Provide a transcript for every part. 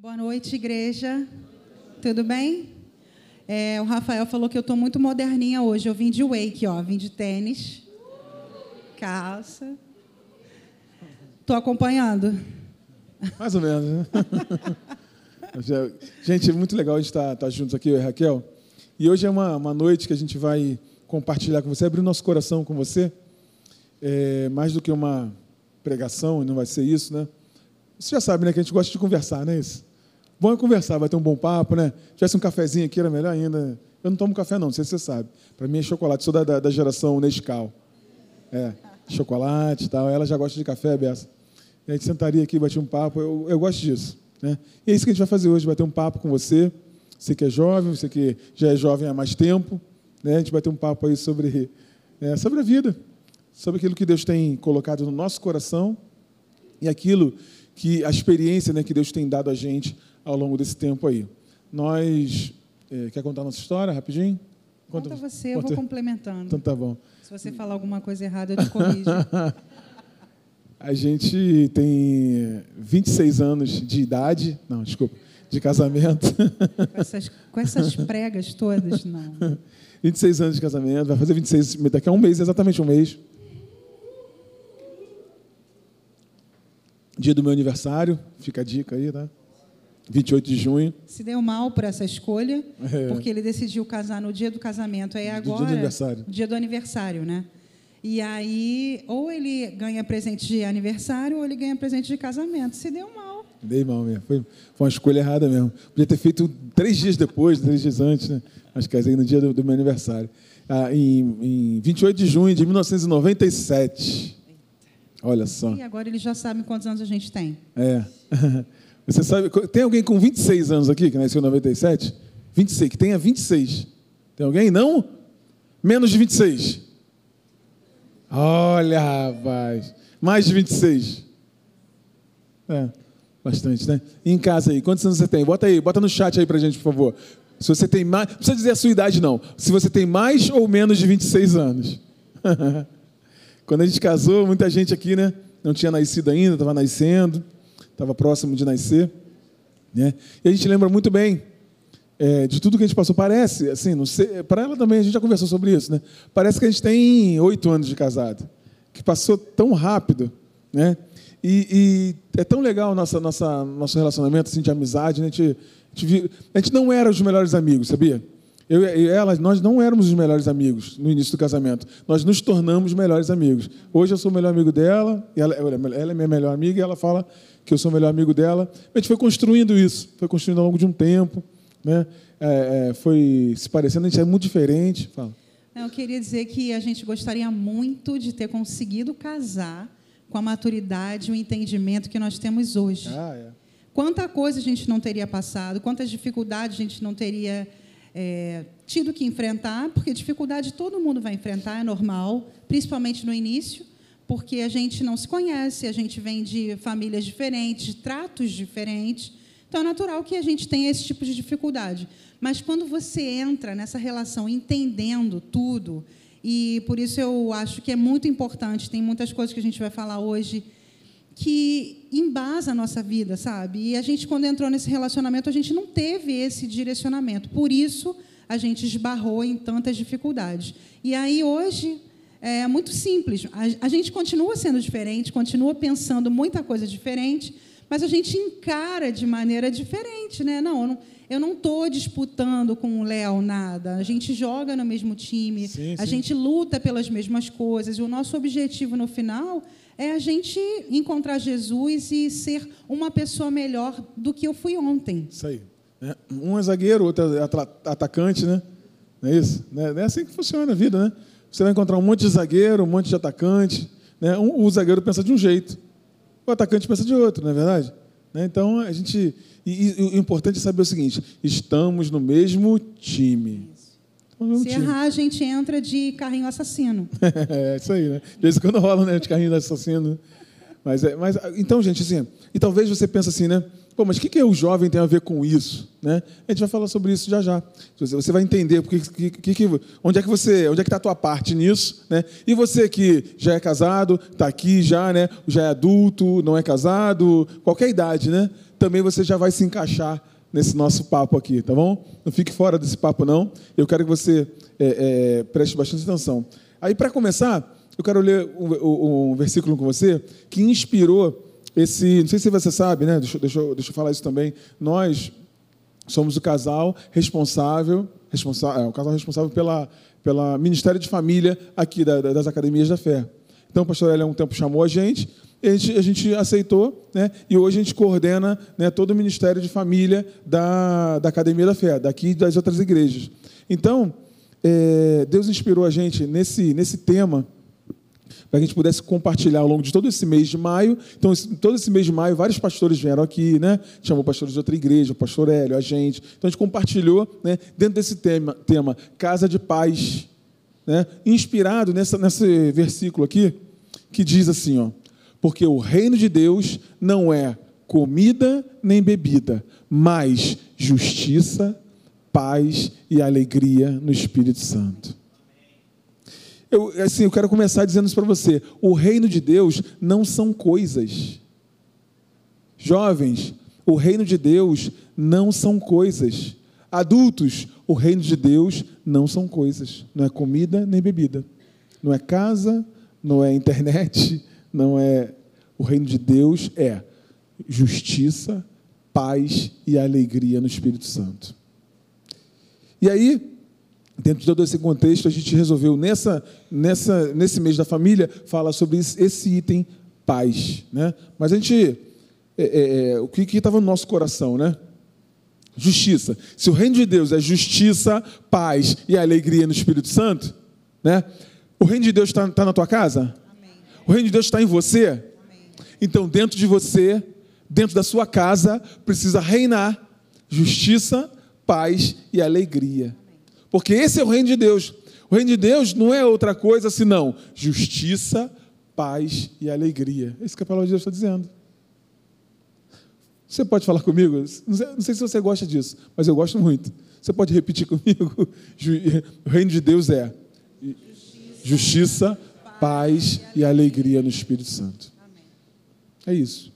Boa noite, igreja. Tudo bem? É, o Rafael falou que eu estou muito moderninha hoje. Eu vim de wake, ó, vim de tênis, calça. Estou acompanhando. Mais ou menos, né? gente, é muito legal a gente estar tá, tá juntos aqui, eu e Raquel. E hoje é uma, uma noite que a gente vai compartilhar com você, abrir nosso coração com você. É, mais do que uma pregação, não vai ser isso, né? Você já sabe, né, que a gente gosta de conversar, não é isso? Bom é conversar, vai ter um bom papo, né? Se tivesse um cafezinho aqui, era melhor ainda. Eu não tomo café, não, não sei se você sabe. Para mim é chocolate, sou da, da, da, geração Nescau. É, chocolate e tal. Ela já gosta de café, Bessa. E a gente sentaria aqui, bater um papo. Eu, eu gosto disso. Né? E é isso que a gente vai fazer hoje, bater um papo com você. Você que é jovem, você que já é jovem há mais tempo. Né? A gente vai ter um papo aí sobre, é, sobre a vida, sobre aquilo que Deus tem colocado no nosso coração e aquilo que a experiência né, que Deus tem dado a gente ao longo desse tempo aí. Nós. É, quer contar a nossa história rapidinho? Conta, Conta você, eu vou complementando. Então tá bom. Se você falar alguma coisa errada, eu te corrijo. a gente tem 26 anos de idade. Não, desculpa. De casamento. Com essas, com essas pregas todas, não. 26 anos de casamento, vai fazer 26 daqui a um mês, exatamente um mês. Dia do meu aniversário, fica a dica aí, tá? 28 de junho. Se deu mal por essa escolha, é. porque ele decidiu casar no dia do casamento. Aí agora. Dia do aniversário. Dia do aniversário, né? E aí, ou ele ganha presente de aniversário, ou ele ganha presente de casamento. Se deu mal. Dei mal mesmo. Foi, foi uma escolha errada mesmo. Podia ter feito três dias depois, três dias antes, né? Mas casei no dia do, do meu aniversário. Ah, em, em 28 de junho de 1997. Olha só. E agora ele já sabe quantos anos a gente tem. É. Você sabe, tem alguém com 26 anos aqui que nasceu em 97? 26, que tenha 26. Tem alguém? Não? Menos de 26. Olha, rapaz. Mais de 26. É, bastante, né? E em casa aí, quantos anos você tem? Bota aí, bota no chat aí pra gente, por favor. Se você tem mais. Não precisa dizer a sua idade, não. Se você tem mais ou menos de 26 anos. Quando a gente casou, muita gente aqui, né? Não tinha nascido ainda, estava nascendo estava próximo de nascer. Né? E a gente lembra muito bem é, de tudo que a gente passou. Parece, assim, para ela também, a gente já conversou sobre isso, né? Parece que a gente tem oito anos de casado, que passou tão rápido, né? E, e é tão legal nossa, nossa, nosso relacionamento assim, de amizade. Né? A, gente, a, gente, a gente não era os melhores amigos, sabia? Eu e ela, nós não éramos os melhores amigos no início do casamento. Nós nos tornamos melhores amigos. Hoje eu sou o melhor amigo dela, ela, ela é minha melhor amiga e ela fala que eu sou o melhor amigo dela. A gente foi construindo isso, foi construindo ao longo de um tempo, né? É, é, foi se parecendo, a gente é muito diferente. Fala. Eu queria dizer que a gente gostaria muito de ter conseguido casar com a maturidade e o entendimento que nós temos hoje. Ah, é. Quanta coisa a gente não teria passado, quantas dificuldades a gente não teria é, tido que enfrentar, porque dificuldade todo mundo vai enfrentar, é normal, principalmente no início porque a gente não se conhece, a gente vem de famílias diferentes, de tratos diferentes. Então é natural que a gente tenha esse tipo de dificuldade. Mas quando você entra nessa relação entendendo tudo, e por isso eu acho que é muito importante, tem muitas coisas que a gente vai falar hoje que embasa a nossa vida, sabe? E a gente, quando entrou nesse relacionamento, a gente não teve esse direcionamento. Por isso, a gente esbarrou em tantas dificuldades. E aí, hoje, é muito simples. A, a gente continua sendo diferente, continua pensando muita coisa diferente, mas a gente encara de maneira diferente, né? Não, eu não estou disputando com o Léo nada. A gente joga no mesmo time, sim, a sim. gente luta pelas mesmas coisas. E o nosso objetivo no final é a gente encontrar Jesus e ser uma pessoa melhor do que eu fui ontem. Isso aí. É, um é zagueiro, outro é atacante, né? Não é isso? Não é assim que funciona a vida, né? Você vai encontrar um monte de zagueiro, um monte de atacante. Né? Um, o zagueiro pensa de um jeito, o atacante pensa de outro, não é verdade? Né? Então, a gente. E, e, o importante é saber o seguinte: estamos no mesmo time. Se time. errar, a gente entra de carrinho assassino. é, isso aí, né? De vez em quando rola, né? De carrinho assassino. Mas, é, mas, então, gente, assim, e talvez você pense assim, né? Pô, mas o que, que o jovem tem a ver com isso? Né? A gente vai falar sobre isso já já. Você vai entender porque, que, que, onde é que você, onde é que está a tua parte nisso, né? E você que já é casado, está aqui já, né? Já é adulto, não é casado, qualquer idade, né? também você já vai se encaixar nesse nosso papo aqui, tá bom? Não fique fora desse papo, não. Eu quero que você é, é, preste bastante atenção. Aí, para começar, eu quero ler um, um, versículo com você que inspirou esse. Não sei se você sabe, né? Deixa, deixa, deixa eu falar isso também. Nós somos o casal responsável, responsável é, o casal responsável pela, pela Ministério de Família aqui da, das Academias da Fé. Então, o pastor Hélio, há um tempo, chamou a gente, a gente, a gente aceitou, né? e hoje a gente coordena né, todo o Ministério de Família da, da Academia da Fé, daqui e das outras igrejas. Então, é, Deus inspirou a gente nesse, nesse tema para que a gente pudesse compartilhar ao longo de todo esse mês de maio. Então, todo esse mês de maio, vários pastores vieram aqui, né? Chamou pastores de outra igreja, o pastor Hélio, a gente. Então, a gente compartilhou, né, dentro desse tema, tema Casa de Paz, né? inspirado nessa, nesse versículo aqui, que diz assim: ó, porque o reino de Deus não é comida nem bebida, mas justiça, paz e alegria no Espírito Santo. Eu, assim, eu quero começar dizendo isso para você: o reino de Deus não são coisas. Jovens, o reino de Deus não são coisas. Adultos, o reino de Deus não são coisas. Não é comida nem bebida. Não é casa, não é internet, não é. O reino de Deus é justiça, paz e alegria no Espírito Santo. E aí, Dentro de todo esse contexto, a gente resolveu, nessa, nessa, nesse mês da família, falar sobre esse item paz. Né? Mas a gente. É, é, é o que estava no nosso coração, né? Justiça. Se o reino de Deus é justiça, paz e alegria no Espírito Santo, né? O reino de Deus está tá na tua casa? Amém. O reino de Deus está em você? Amém. Então, dentro de você, dentro da sua casa, precisa reinar justiça, paz e alegria. Porque esse é o reino de Deus. O reino de Deus não é outra coisa senão justiça, paz e alegria. É isso que a palavra de Deus está dizendo. Você pode falar comigo? Não sei, se você gosta disso, mas eu gosto muito. Você pode repetir comigo? O reino de Deus é justiça, paz e alegria no Espírito Santo. É isso.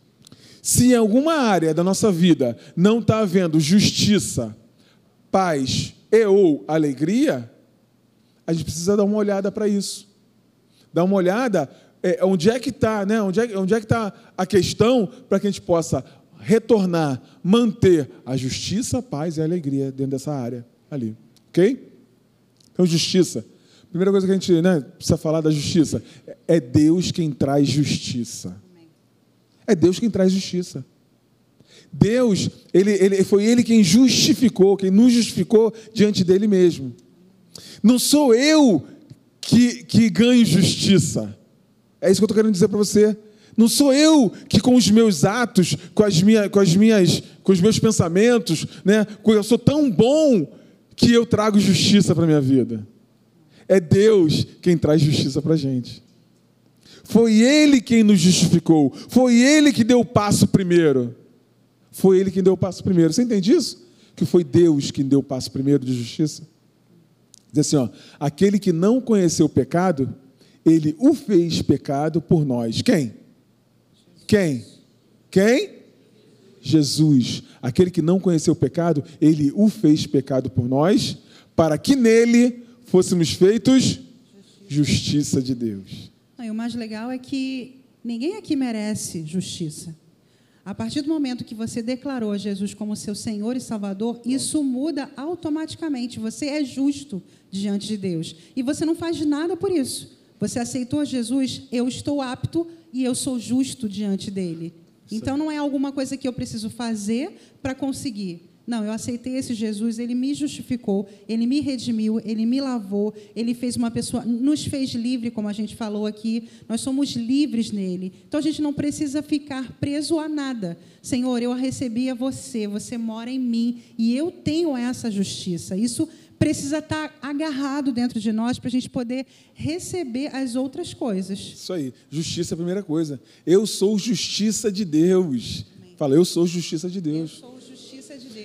Se em alguma área da nossa vida não está havendo justiça, paz e ou alegria, a gente precisa dar uma olhada para isso. Dar uma olhada é, onde é que está, né? onde é, onde é que está a questão para que a gente possa retornar, manter a justiça, a paz e a alegria dentro dessa área ali. Ok? Então, justiça. Primeira coisa que a gente né, precisa falar da justiça é Deus quem traz justiça. É Deus quem traz justiça. Deus, ele, ele, foi Ele quem justificou, quem nos justificou diante dele mesmo. Não sou eu que, que ganho justiça. É isso que eu estou querendo dizer para você. Não sou eu que com os meus atos, com as minhas, com as minhas, com os meus pensamentos, né, eu sou tão bom que eu trago justiça para minha vida. É Deus quem traz justiça para a gente. Foi Ele quem nos justificou. Foi Ele que deu o passo primeiro. Foi ele quem deu o passo primeiro. Você entende isso? Que foi Deus quem deu o passo primeiro de justiça? Diz assim, ó, aquele que não conheceu o pecado, ele o fez pecado por nós. Quem? Quem? Quem? Jesus. Aquele que não conheceu o pecado, ele o fez pecado por nós, para que nele fôssemos feitos justiça de Deus. E o mais legal é que ninguém aqui merece justiça. A partir do momento que você declarou Jesus como seu Senhor e Salvador, isso muda automaticamente. Você é justo diante de Deus. E você não faz nada por isso. Você aceitou Jesus, eu estou apto e eu sou justo diante dele. Então não é alguma coisa que eu preciso fazer para conseguir. Não, eu aceitei esse Jesus, ele me justificou, ele me redimiu, ele me lavou, ele fez uma pessoa, nos fez livre, como a gente falou aqui, nós somos livres nele. Então a gente não precisa ficar preso a nada. Senhor, eu recebi a você, você mora em mim e eu tenho essa justiça. Isso precisa estar agarrado dentro de nós para a gente poder receber as outras coisas. Isso aí, justiça é a primeira coisa. Eu sou justiça de Deus. Amém. Fala, eu sou justiça de Deus. Eu sou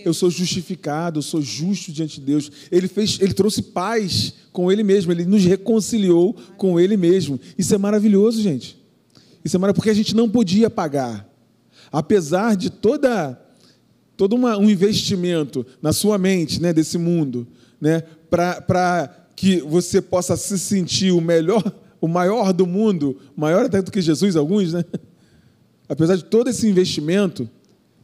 eu sou justificado, eu sou justo diante de Deus. Ele fez, ele trouxe paz com ele mesmo, ele nos reconciliou com ele mesmo. Isso é maravilhoso, gente. Isso é maravilhoso porque a gente não podia pagar. Apesar de toda todo uma, um investimento na sua mente, né, desse mundo, né, para que você possa se sentir o melhor, o maior do mundo, maior até do que Jesus, alguns, né? Apesar de todo esse investimento,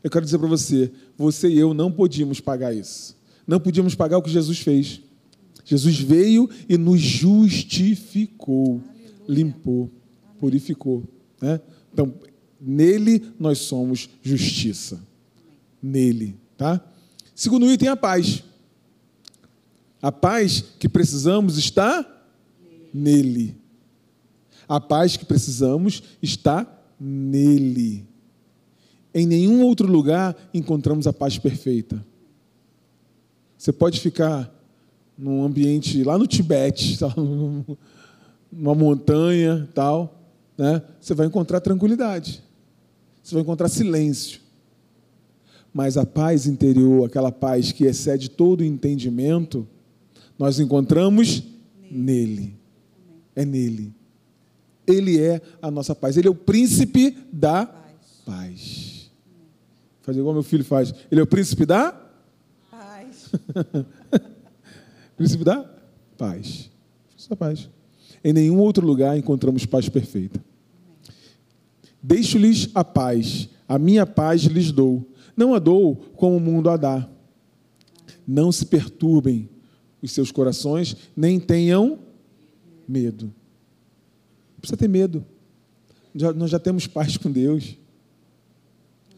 eu quero dizer para você, você e eu não podíamos pagar isso. Não podíamos pagar o que Jesus fez. Jesus veio e nos justificou, Aleluia. limpou, purificou. Né? Então, nele nós somos justiça. Nele, tá? Segundo item, a paz. A paz que precisamos está nele. A paz que precisamos está nele. Em nenhum outro lugar encontramos a paz perfeita. Você pode ficar num ambiente lá no Tibete, numa montanha, tal, né? Você vai encontrar tranquilidade. Você vai encontrar silêncio. Mas a paz interior, aquela paz que excede todo o entendimento, nós encontramos nele. É nele. Ele é a nossa paz. Ele é o príncipe da paz. Fazer igual meu filho faz. Ele é o príncipe da paz. príncipe da paz. Da paz. Em nenhum outro lugar encontramos paz perfeita. Deixo-lhes a paz, a minha paz lhes dou. Não a dou como o mundo a dá. Não se perturbem os seus corações, nem tenham medo. Não precisa ter medo. Já, nós já temos paz com Deus.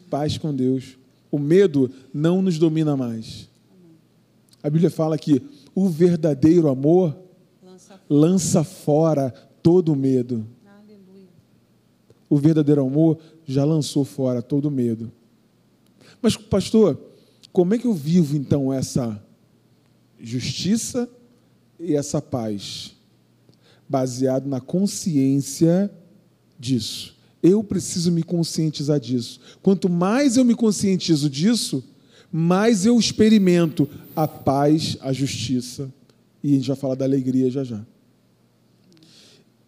Paz com Deus. O medo não nos domina mais. A Bíblia fala que o verdadeiro amor lança fora todo o medo o verdadeiro amor já lançou fora todo medo. Mas, pastor, como é que eu vivo então essa justiça e essa paz? Baseado na consciência disso. Eu preciso me conscientizar disso. Quanto mais eu me conscientizo disso, mais eu experimento a paz, a justiça. E a gente vai falar da alegria já já.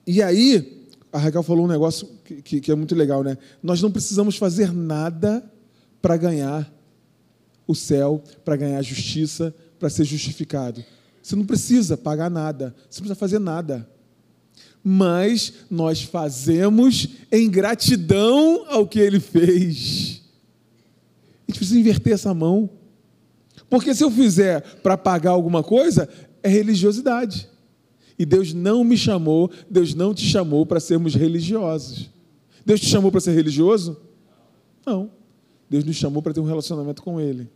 E aí, a Raquel falou um negócio que, que, que é muito legal, né? Nós não precisamos fazer nada para ganhar o céu, para ganhar a justiça, para ser justificado. Você não precisa pagar nada, você não precisa fazer nada. Mas nós fazemos em gratidão ao que ele fez. A gente precisa inverter essa mão. Porque se eu fizer para pagar alguma coisa, é religiosidade. E Deus não me chamou, Deus não te chamou para sermos religiosos. Deus te chamou para ser religioso? Não. Deus nos chamou para ter um relacionamento com Ele.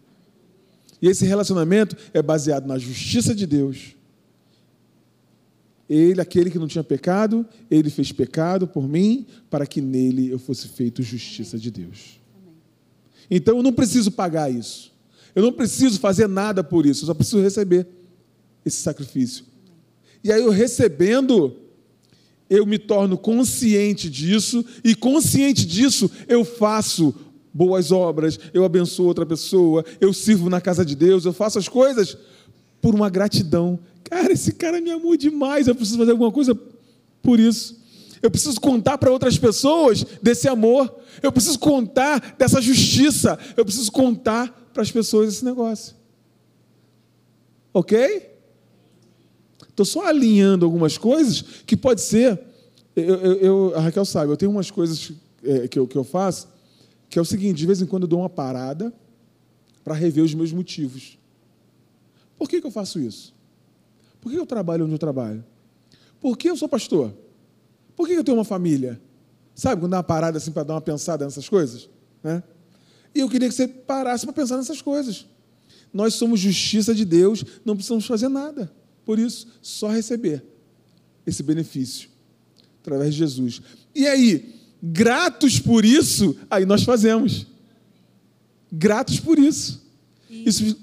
E esse relacionamento é baseado na justiça de Deus. Ele, aquele que não tinha pecado, ele fez pecado por mim, para que nele eu fosse feito justiça de Deus. Então eu não preciso pagar isso. Eu não preciso fazer nada por isso, eu só preciso receber esse sacrifício. E aí eu recebendo, eu me torno consciente disso, e consciente disso eu faço boas obras, eu abençoo outra pessoa, eu sirvo na casa de Deus, eu faço as coisas por uma gratidão. Cara, esse cara me amou demais, eu preciso fazer alguma coisa por isso. Eu preciso contar para outras pessoas desse amor. Eu preciso contar dessa justiça. Eu preciso contar para as pessoas esse negócio. Ok? Estou só alinhando algumas coisas que pode ser. Eu, eu, eu, a Raquel sabe, eu tenho umas coisas é, que, eu, que eu faço, que é o seguinte: de vez em quando eu dou uma parada para rever os meus motivos. Por que, que eu faço isso? Por que eu trabalho onde eu trabalho? Por que eu sou pastor? Por que eu tenho uma família? Sabe, quando dá uma parada assim para dar uma pensada nessas coisas? Né? E eu queria que você parasse para pensar nessas coisas. Nós somos justiça de Deus, não precisamos fazer nada. Por isso, só receber esse benefício através de Jesus. E aí, gratos por isso, aí nós fazemos. Gratos por isso. E... Isso,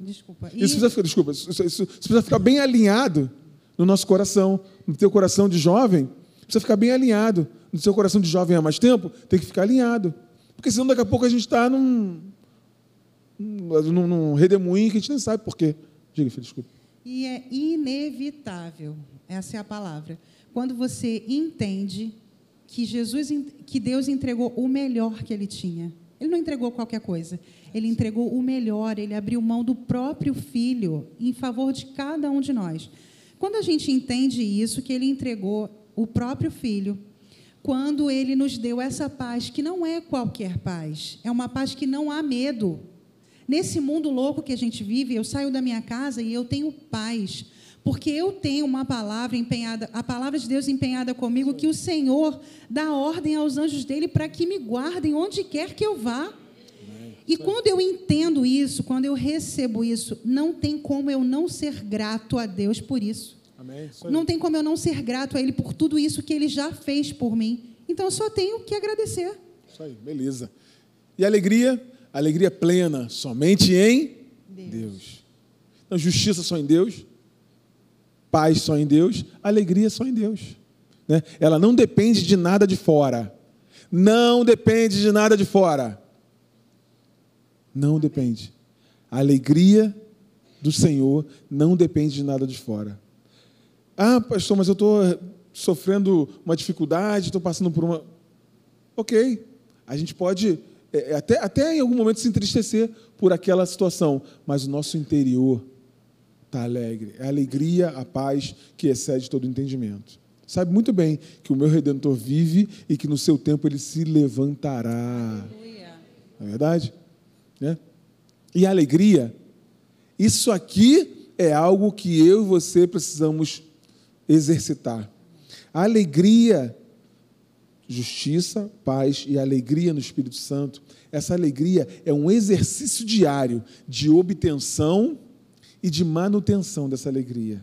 desculpa. Isso, precisa ficar, desculpa, isso, isso, isso precisa ficar bem alinhado no nosso coração, no teu coração de jovem. Precisa ficar bem alinhado. No seu coração de jovem há mais tempo, tem que ficar alinhado. Porque senão daqui a pouco a gente está num, num, num redemoinho que a gente nem sabe por quê. Diga, filho, desculpa. E é inevitável, essa é a palavra. Quando você entende que Jesus, que Deus entregou o melhor que ele tinha. Ele não entregou qualquer coisa. Ele entregou o melhor, ele abriu mão do próprio filho em favor de cada um de nós. Quando a gente entende isso, que ele entregou o próprio filho, quando ele nos deu essa paz, que não é qualquer paz, é uma paz que não há medo. Nesse mundo louco que a gente vive, eu saio da minha casa e eu tenho paz, porque eu tenho uma palavra empenhada, a palavra de Deus empenhada comigo, que o Senhor dá ordem aos anjos dele para que me guardem onde quer que eu vá. E quando eu entendo isso, quando eu recebo isso, não tem como eu não ser grato a Deus por isso. Não tem como eu não ser grato a Ele por tudo isso que Ele já fez por mim. Então eu só tenho que agradecer. Isso aí, beleza. E alegria? Alegria plena, somente em Deus. Deus. Então, justiça só em Deus, paz só em Deus, alegria só em Deus. Né? Ela não depende de nada de fora. Não depende de nada de fora. Não depende. A alegria do Senhor não depende de nada de fora. Ah, pastor, mas eu estou sofrendo uma dificuldade, estou passando por uma. Ok. A gente pode é, é, até, até em algum momento se entristecer por aquela situação, mas o nosso interior está alegre. É a alegria, a paz que excede todo entendimento. Sabe muito bem que o meu redentor vive e que no seu tempo ele se levantará. Não é verdade? Né? E a alegria, isso aqui é algo que eu e você precisamos exercitar. A alegria, justiça, paz e alegria no Espírito Santo, essa alegria é um exercício diário de obtenção e de manutenção dessa alegria.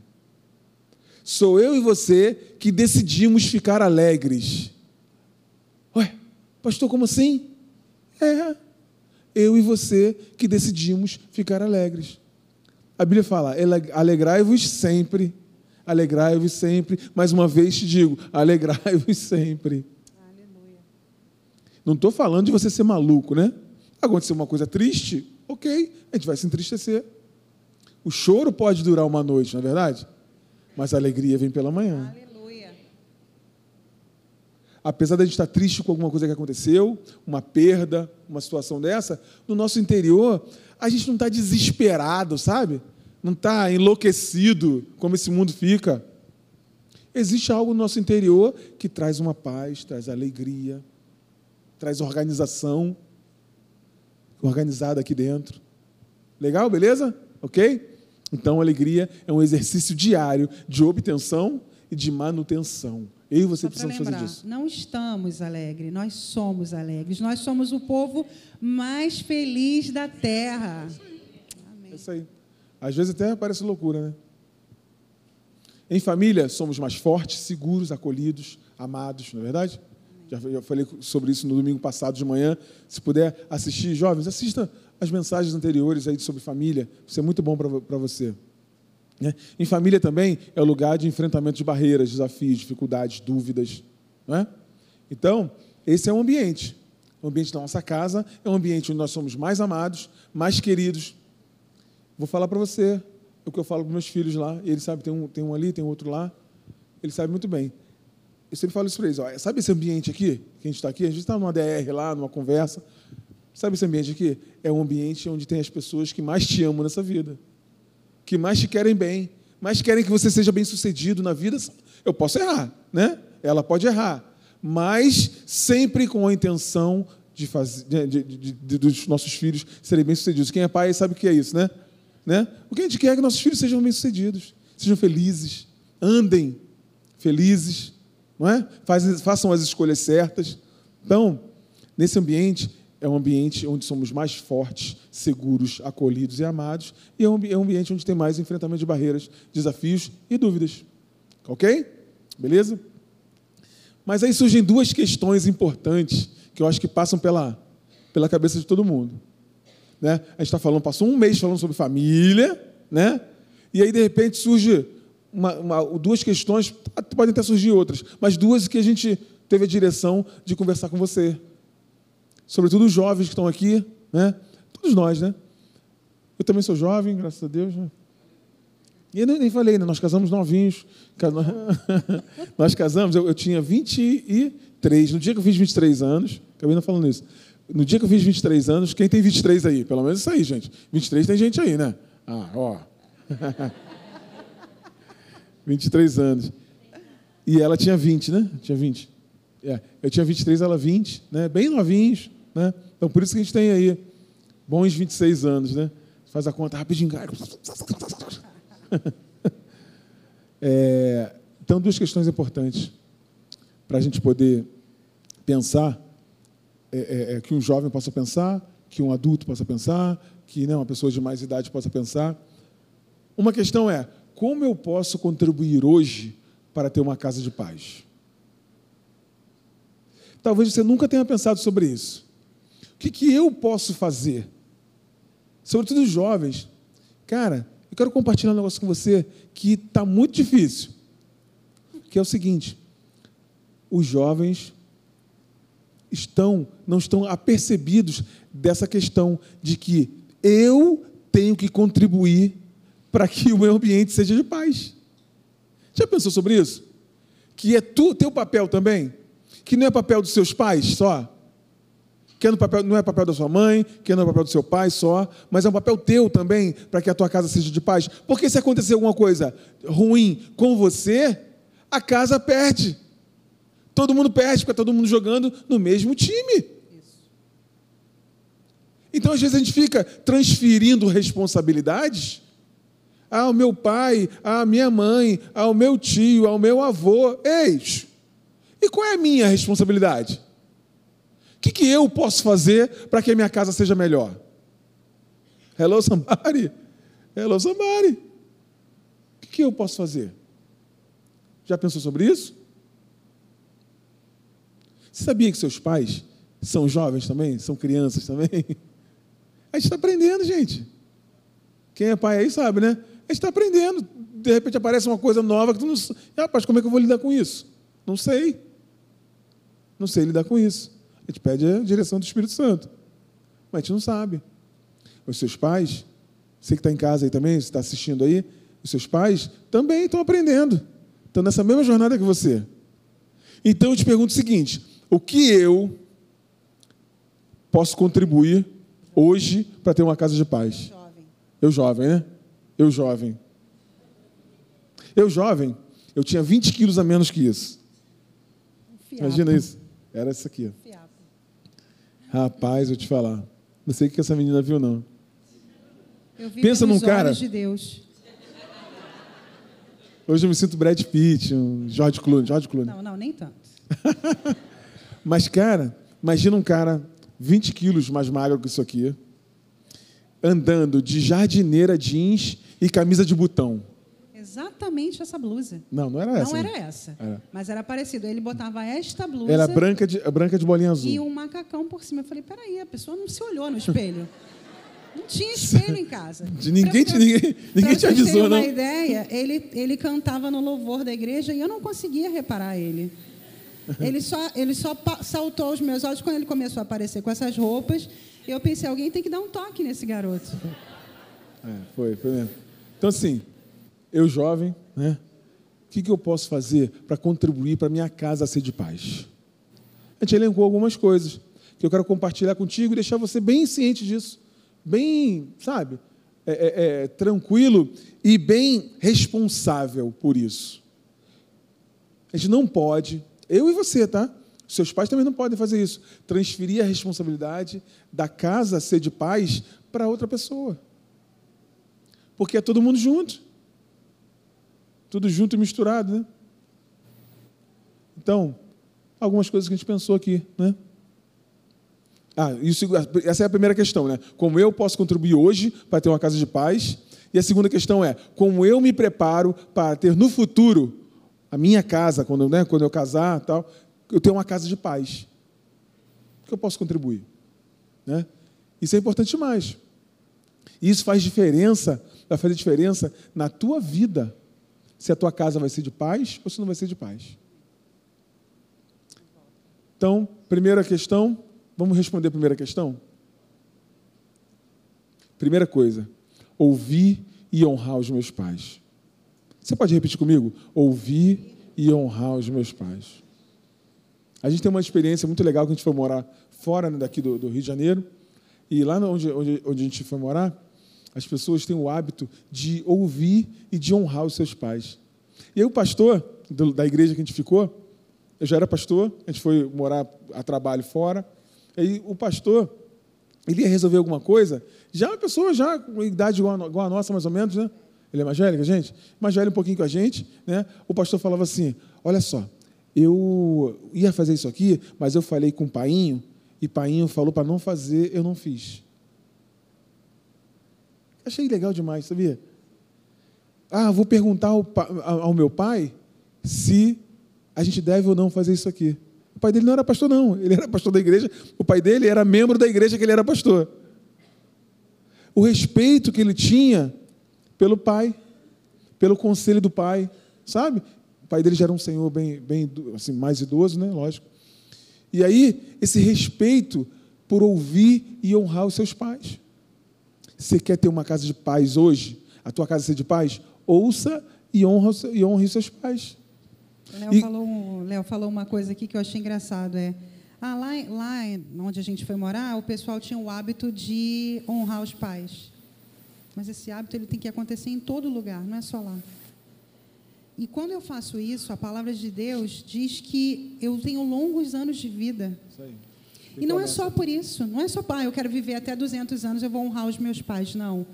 Sou eu e você que decidimos ficar alegres. Ué, pastor, como assim? É, eu e você que decidimos ficar alegres. A Bíblia fala: alegrai-vos sempre, alegrai-vos sempre. Mais uma vez te digo: alegrai-vos sempre. Aleluia. Não estou falando de você ser maluco, né? Acontecer uma coisa triste, ok, a gente vai se entristecer. O choro pode durar uma noite, não é verdade? Mas a alegria vem pela manhã. Aleluia. Apesar de a gente estar triste com alguma coisa que aconteceu, uma perda, uma situação dessa, no nosso interior, a gente não está desesperado, sabe? Não está enlouquecido como esse mundo fica. Existe algo no nosso interior que traz uma paz, traz alegria, traz organização, organizada aqui dentro. Legal, beleza? Ok? Então, a alegria é um exercício diário de obtenção e de manutenção. Eu e você Só precisamos lembrar, fazer disso. Não estamos alegres, nós somos alegres. Nós somos o povo mais feliz da terra. É isso aí. Às vezes até parece loucura, né? Em família, somos mais fortes, seguros, acolhidos, amados, não é verdade? Já eu falei sobre isso no domingo passado de manhã. Se puder assistir, jovens, assista as mensagens anteriores aí sobre família. Isso é muito bom para você. Né? Em família também é o lugar de enfrentamento de barreiras, desafios, dificuldades, dúvidas. Não é? Então, esse é o ambiente. O ambiente da nossa casa é um ambiente onde nós somos mais amados, mais queridos. Vou falar para você o que eu falo para meus filhos lá. Eles sabem, tem um, tem um ali, tem outro lá. Eles sabem muito bem. Eu sempre falo isso para eles. Ó, sabe esse ambiente aqui, que a gente está aqui? A gente está numa DR lá, numa conversa. Sabe esse ambiente aqui? É um ambiente onde tem as pessoas que mais te amam nessa vida, que mais te querem bem, mais querem que você seja bem sucedido na vida. Eu posso errar, né? Ela pode errar, mas sempre com a intenção de fazer, de, de, de, dos nossos filhos serem bem sucedidos. Quem é pai sabe o que é isso, né? né? O que a gente quer é que nossos filhos sejam bem sucedidos, sejam felizes, andem felizes, não é? façam as escolhas certas. Então, nesse ambiente, é um ambiente onde somos mais fortes, seguros, acolhidos e amados, e é um ambiente onde tem mais enfrentamento de barreiras, desafios e dúvidas. Ok? Beleza? Mas aí surgem duas questões importantes que eu acho que passam pela, pela cabeça de todo mundo. Né? A gente está falando, passou um mês falando sobre família, né? e aí de repente surge uma, uma, duas questões, podem até surgir outras, mas duas que a gente teve a direção de conversar com você sobretudo os jovens que estão aqui, né? Todos nós, né? Eu também sou jovem, graças a Deus. Né? E eu nem falei, né? Nós casamos novinhos. Nós casamos, eu, eu tinha 23. No dia que eu fiz 23 anos, acabei não falando isso. No dia que eu fiz 23 anos, quem tem 23 aí? Pelo menos isso aí, gente. 23 tem gente aí, né? Ah, ó. 23 anos. E ela tinha 20, né? Tinha 20. É, eu tinha 23, ela 20, né? Bem novinhos, né? Então por isso que a gente tem aí bons 26 anos, né? Faz a conta rapidinho. É, então, duas questões importantes para a gente poder pensar, é, é, é, que um jovem possa pensar, que um adulto possa pensar, que né, uma pessoa de mais idade possa pensar. Uma questão é: como eu posso contribuir hoje para ter uma casa de paz? Talvez você nunca tenha pensado sobre isso. Que, que eu posso fazer? Sobretudo os jovens. Cara, eu quero compartilhar um negócio com você que está muito difícil. Que é o seguinte: os jovens estão, não estão apercebidos dessa questão de que eu tenho que contribuir para que o meu ambiente seja de paz. Já pensou sobre isso? Que é tu, teu papel também? Que não é papel dos seus pais só? Que é papel, não é papel da sua mãe, que não é papel do seu pai só, mas é um papel teu também para que a tua casa seja de paz. Porque se acontecer alguma coisa ruim com você, a casa perde. Todo mundo perde, porque todo mundo jogando no mesmo time. Então, às vezes, a gente fica transferindo responsabilidades ao meu pai, à minha mãe, ao meu tio, ao meu avô. Eis! E qual é a minha responsabilidade? O que, que eu posso fazer para que a minha casa seja melhor? Hello, somebody. Hello, somebody. O que, que eu posso fazer? Já pensou sobre isso? Você sabia que seus pais são jovens também? São crianças também? A gente está aprendendo, gente. Quem é pai aí sabe, né? A gente está aprendendo. De repente aparece uma coisa nova que tu não. Rapaz, como é que eu vou lidar com isso? Não sei. Não sei lidar com isso. A gente pede a direção do Espírito Santo. Mas a gente não sabe. Os seus pais, você que está em casa aí também, você está assistindo aí, os seus pais também estão aprendendo. Estão nessa mesma jornada que você. Então eu te pergunto o seguinte: o que eu posso contribuir hoje para ter uma casa de paz? Jovem. Eu jovem, né? Eu jovem. Eu jovem, eu tinha 20 quilos a menos que isso. Imagina isso. Era isso aqui. Rapaz, vou te falar. Não sei o que essa menina viu, não. Eu vi Pensa num cara. De Deus. Hoje eu me sinto Brad Pitt, um George Clooney. George Clooney. Não, não, nem tanto. Mas, cara, imagina um cara 20 quilos mais magro que isso aqui, andando de jardineira jeans e camisa de botão exatamente essa blusa. Não, não era essa. Não era essa. Era. Mas era parecido. Ele botava esta blusa. Era branca de, branca de bolinha azul. E um macacão por cima. Eu falei, peraí, a pessoa não se olhou no espelho. Não tinha espelho em casa. De ninguém, pra, ninguém, ninguém te avisou, não. uma ideia, ele, ele cantava no louvor da igreja e eu não conseguia reparar ele. Ele só, ele só saltou aos meus olhos quando ele começou a aparecer com essas roupas. Eu pensei, alguém tem que dar um toque nesse garoto. É, foi, foi mesmo. Então, assim, eu jovem, né? O que, que eu posso fazer para contribuir para minha casa ser de paz? A gente elencou algumas coisas que eu quero compartilhar contigo e deixar você bem ciente disso, bem, sabe, é, é, é, tranquilo e bem responsável por isso. A gente não pode, eu e você, tá? Seus pais também não podem fazer isso. Transferir a responsabilidade da casa ser de paz para outra pessoa. Porque é todo mundo junto. Tudo junto e misturado, né? Então, algumas coisas que a gente pensou aqui, né? Ah, isso, essa é a primeira questão, né? Como eu posso contribuir hoje para ter uma casa de paz? E a segunda questão é como eu me preparo para ter no futuro a minha casa, quando, né, quando eu casar, tal, eu ter uma casa de paz. O que eu posso contribuir? Né? Isso é importante demais. E isso faz diferença, vai fazer diferença na tua vida se a tua casa vai ser de paz ou se não vai ser de paz. Então, primeira questão, vamos responder a primeira questão? Primeira coisa, ouvir e honrar os meus pais. Você pode repetir comigo? Ouvir e honrar os meus pais. A gente tem uma experiência muito legal que a gente foi morar fora né, daqui do, do, Rio de Janeiro. E lá onde, onde, onde a gente foi morar, as pessoas têm o hábito de ouvir e de honrar os seus pais. E aí o pastor da igreja que a gente ficou, eu já era pastor, a gente foi morar a trabalho fora. Aí o pastor, ele ia resolver alguma coisa, já uma pessoa já com idade igual a, igual a nossa, mais ou menos, né? Ele é mais velho que a gente? Mais velho um pouquinho que a gente, né? O pastor falava assim: olha só, eu ia fazer isso aqui, mas eu falei com o painho, e painho falou para não fazer, eu não fiz. Achei legal demais, sabia? Ah, vou perguntar ao, ao meu pai se a gente deve ou não fazer isso aqui. O pai dele não era pastor, não. Ele era pastor da igreja. O pai dele era membro da igreja que ele era pastor. O respeito que ele tinha pelo pai, pelo conselho do pai, sabe? O pai dele já era um senhor bem, bem assim, mais idoso, né? Lógico. E aí, esse respeito por ouvir e honrar os seus pais. Você quer ter uma casa de paz hoje? A tua casa ser de paz? Ouça e, honra, e honre os seus pais. Léo, e... falou, Léo falou uma coisa aqui que eu achei engraçado. É, ah, lá, lá onde a gente foi morar, o pessoal tinha o hábito de honrar os pais. Mas esse hábito ele tem que acontecer em todo lugar, não é só lá. E quando eu faço isso, a palavra de Deus diz que eu tenho longos anos de vida. Isso aí. E não é só por isso, não é só, ah, eu quero viver até 200 anos, eu vou honrar os meus pais, não.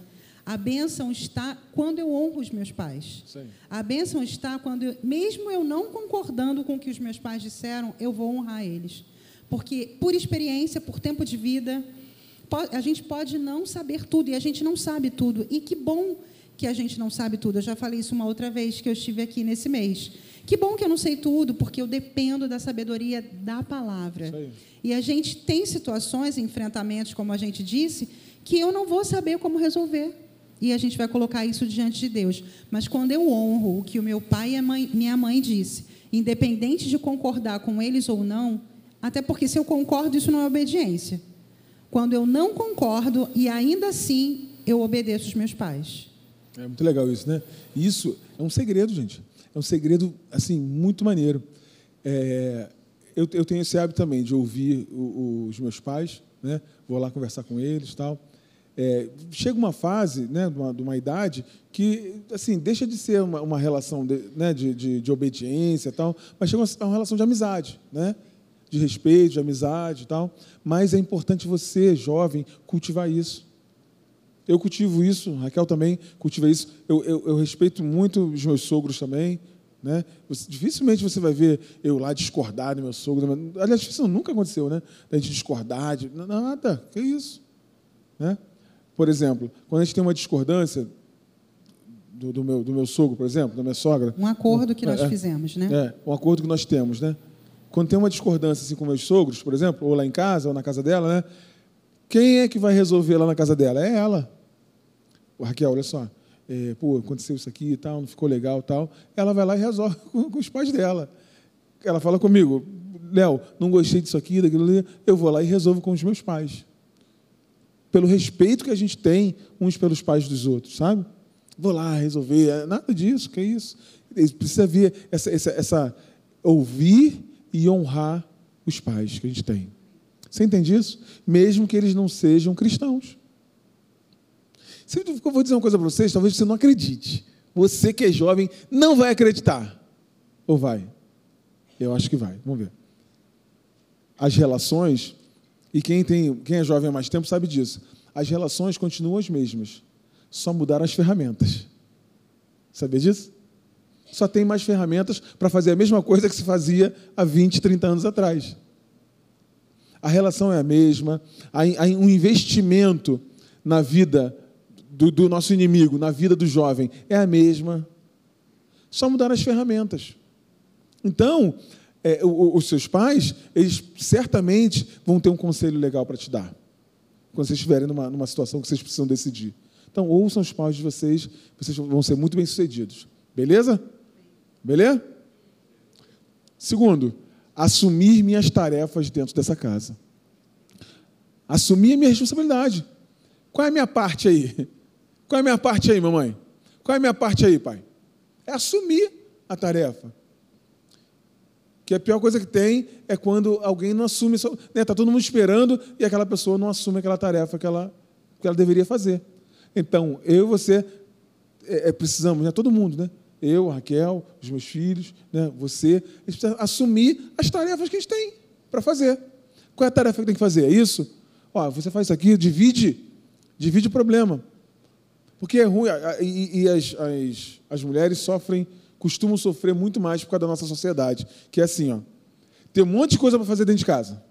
A bênção está quando eu honro os meus pais. Sim. A bênção está quando, eu, mesmo eu não concordando com o que os meus pais disseram, eu vou honrar eles. Porque, por experiência, por tempo de vida, a gente pode não saber tudo, e a gente não sabe tudo. E que bom que a gente não sabe tudo. Eu já falei isso uma outra vez que eu estive aqui nesse mês. Que bom que eu não sei tudo, porque eu dependo da sabedoria da palavra. E a gente tem situações, enfrentamentos, como a gente disse, que eu não vou saber como resolver. E a gente vai colocar isso diante de Deus. Mas quando eu honro o que o meu pai e mãe, minha mãe disse, independente de concordar com eles ou não, até porque se eu concordo, isso não é obediência quando eu não concordo e ainda assim eu obedeço os meus pais. É muito legal isso, né? Isso é um segredo, gente. É um segredo, assim, muito maneiro. É, eu, eu, tenho esse hábito também de ouvir o, os meus pais, né? Vou lá conversar com eles tal. É, chega uma fase, né, de uma, de uma, idade, que assim deixa de ser uma, uma relação de, né, de, de, de obediência tal, mas chega uma, uma relação de amizade, né? de respeito, de amizade tal, mas é importante você, jovem, cultivar isso. Eu cultivo isso, Raquel também cultiva isso. Eu, eu, eu respeito muito os meus sogros também. Né? Dificilmente você vai ver eu lá discordar do meu sogro. Aliás, isso nunca aconteceu, né? Da gente discordar, de... nada, que isso. Né? Por exemplo, quando a gente tem uma discordância do, do, meu, do meu sogro, por exemplo, da minha sogra. Um acordo que nós é, fizemos, né? É, um acordo que nós temos, né? quando tem uma discordância assim, com meus sogros, por exemplo, ou lá em casa, ou na casa dela, né? Quem é que vai resolver lá na casa dela? É ela. O Raquel, olha só. É, pô, aconteceu isso aqui e tal, não ficou legal tal. Ela vai lá e resolve com, com os pais dela. Ela fala comigo, Léo, não gostei disso aqui, daquilo ali. Eu vou lá e resolvo com os meus pais. Pelo respeito que a gente tem uns pelos pais dos outros, sabe? Vou lá resolver. É nada disso, que é isso. Precisa ver essa, essa, essa ouvir e honrar os pais que a gente tem. Você entende isso? Mesmo que eles não sejam cristãos. Eu vou dizer uma coisa para vocês, talvez você não acredite. Você que é jovem não vai acreditar. Ou vai? Eu acho que vai. Vamos ver. As relações, e quem, tem, quem é jovem há mais tempo sabe disso, as relações continuam as mesmas, só mudaram as ferramentas. Sabia disso? só tem mais ferramentas para fazer a mesma coisa que se fazia há 20, 30 anos atrás. A relação é a mesma, há um investimento na vida do, do nosso inimigo, na vida do jovem, é a mesma. Só mudar as ferramentas. Então, é, os seus pais, eles certamente vão ter um conselho legal para te dar. Quando vocês estiverem numa, numa situação que vocês precisam decidir. Então, ouçam os pais de vocês, vocês vão ser muito bem-sucedidos. Beleza? Beleza? Segundo, assumir minhas tarefas dentro dessa casa. Assumir a minha responsabilidade. Qual é a minha parte aí? Qual é a minha parte aí, mamãe? Qual é a minha parte aí, pai? É assumir a tarefa. Que a pior coisa que tem é quando alguém não assume. Está né, tá todo mundo esperando e aquela pessoa não assume aquela tarefa que ela, que ela deveria fazer. Então, eu e você é, é, precisamos, né, todo mundo, né? Eu, Raquel, os meus filhos, né, você, gente precisa assumir as tarefas que a gente tem para fazer. Qual é a tarefa que tem que fazer? É isso? Ó, você faz isso aqui, divide, divide o problema. Porque é ruim, e, e as, as, as mulheres sofrem, costumam sofrer muito mais por causa da nossa sociedade, que é assim, ó, tem um monte de coisa para fazer dentro de casa.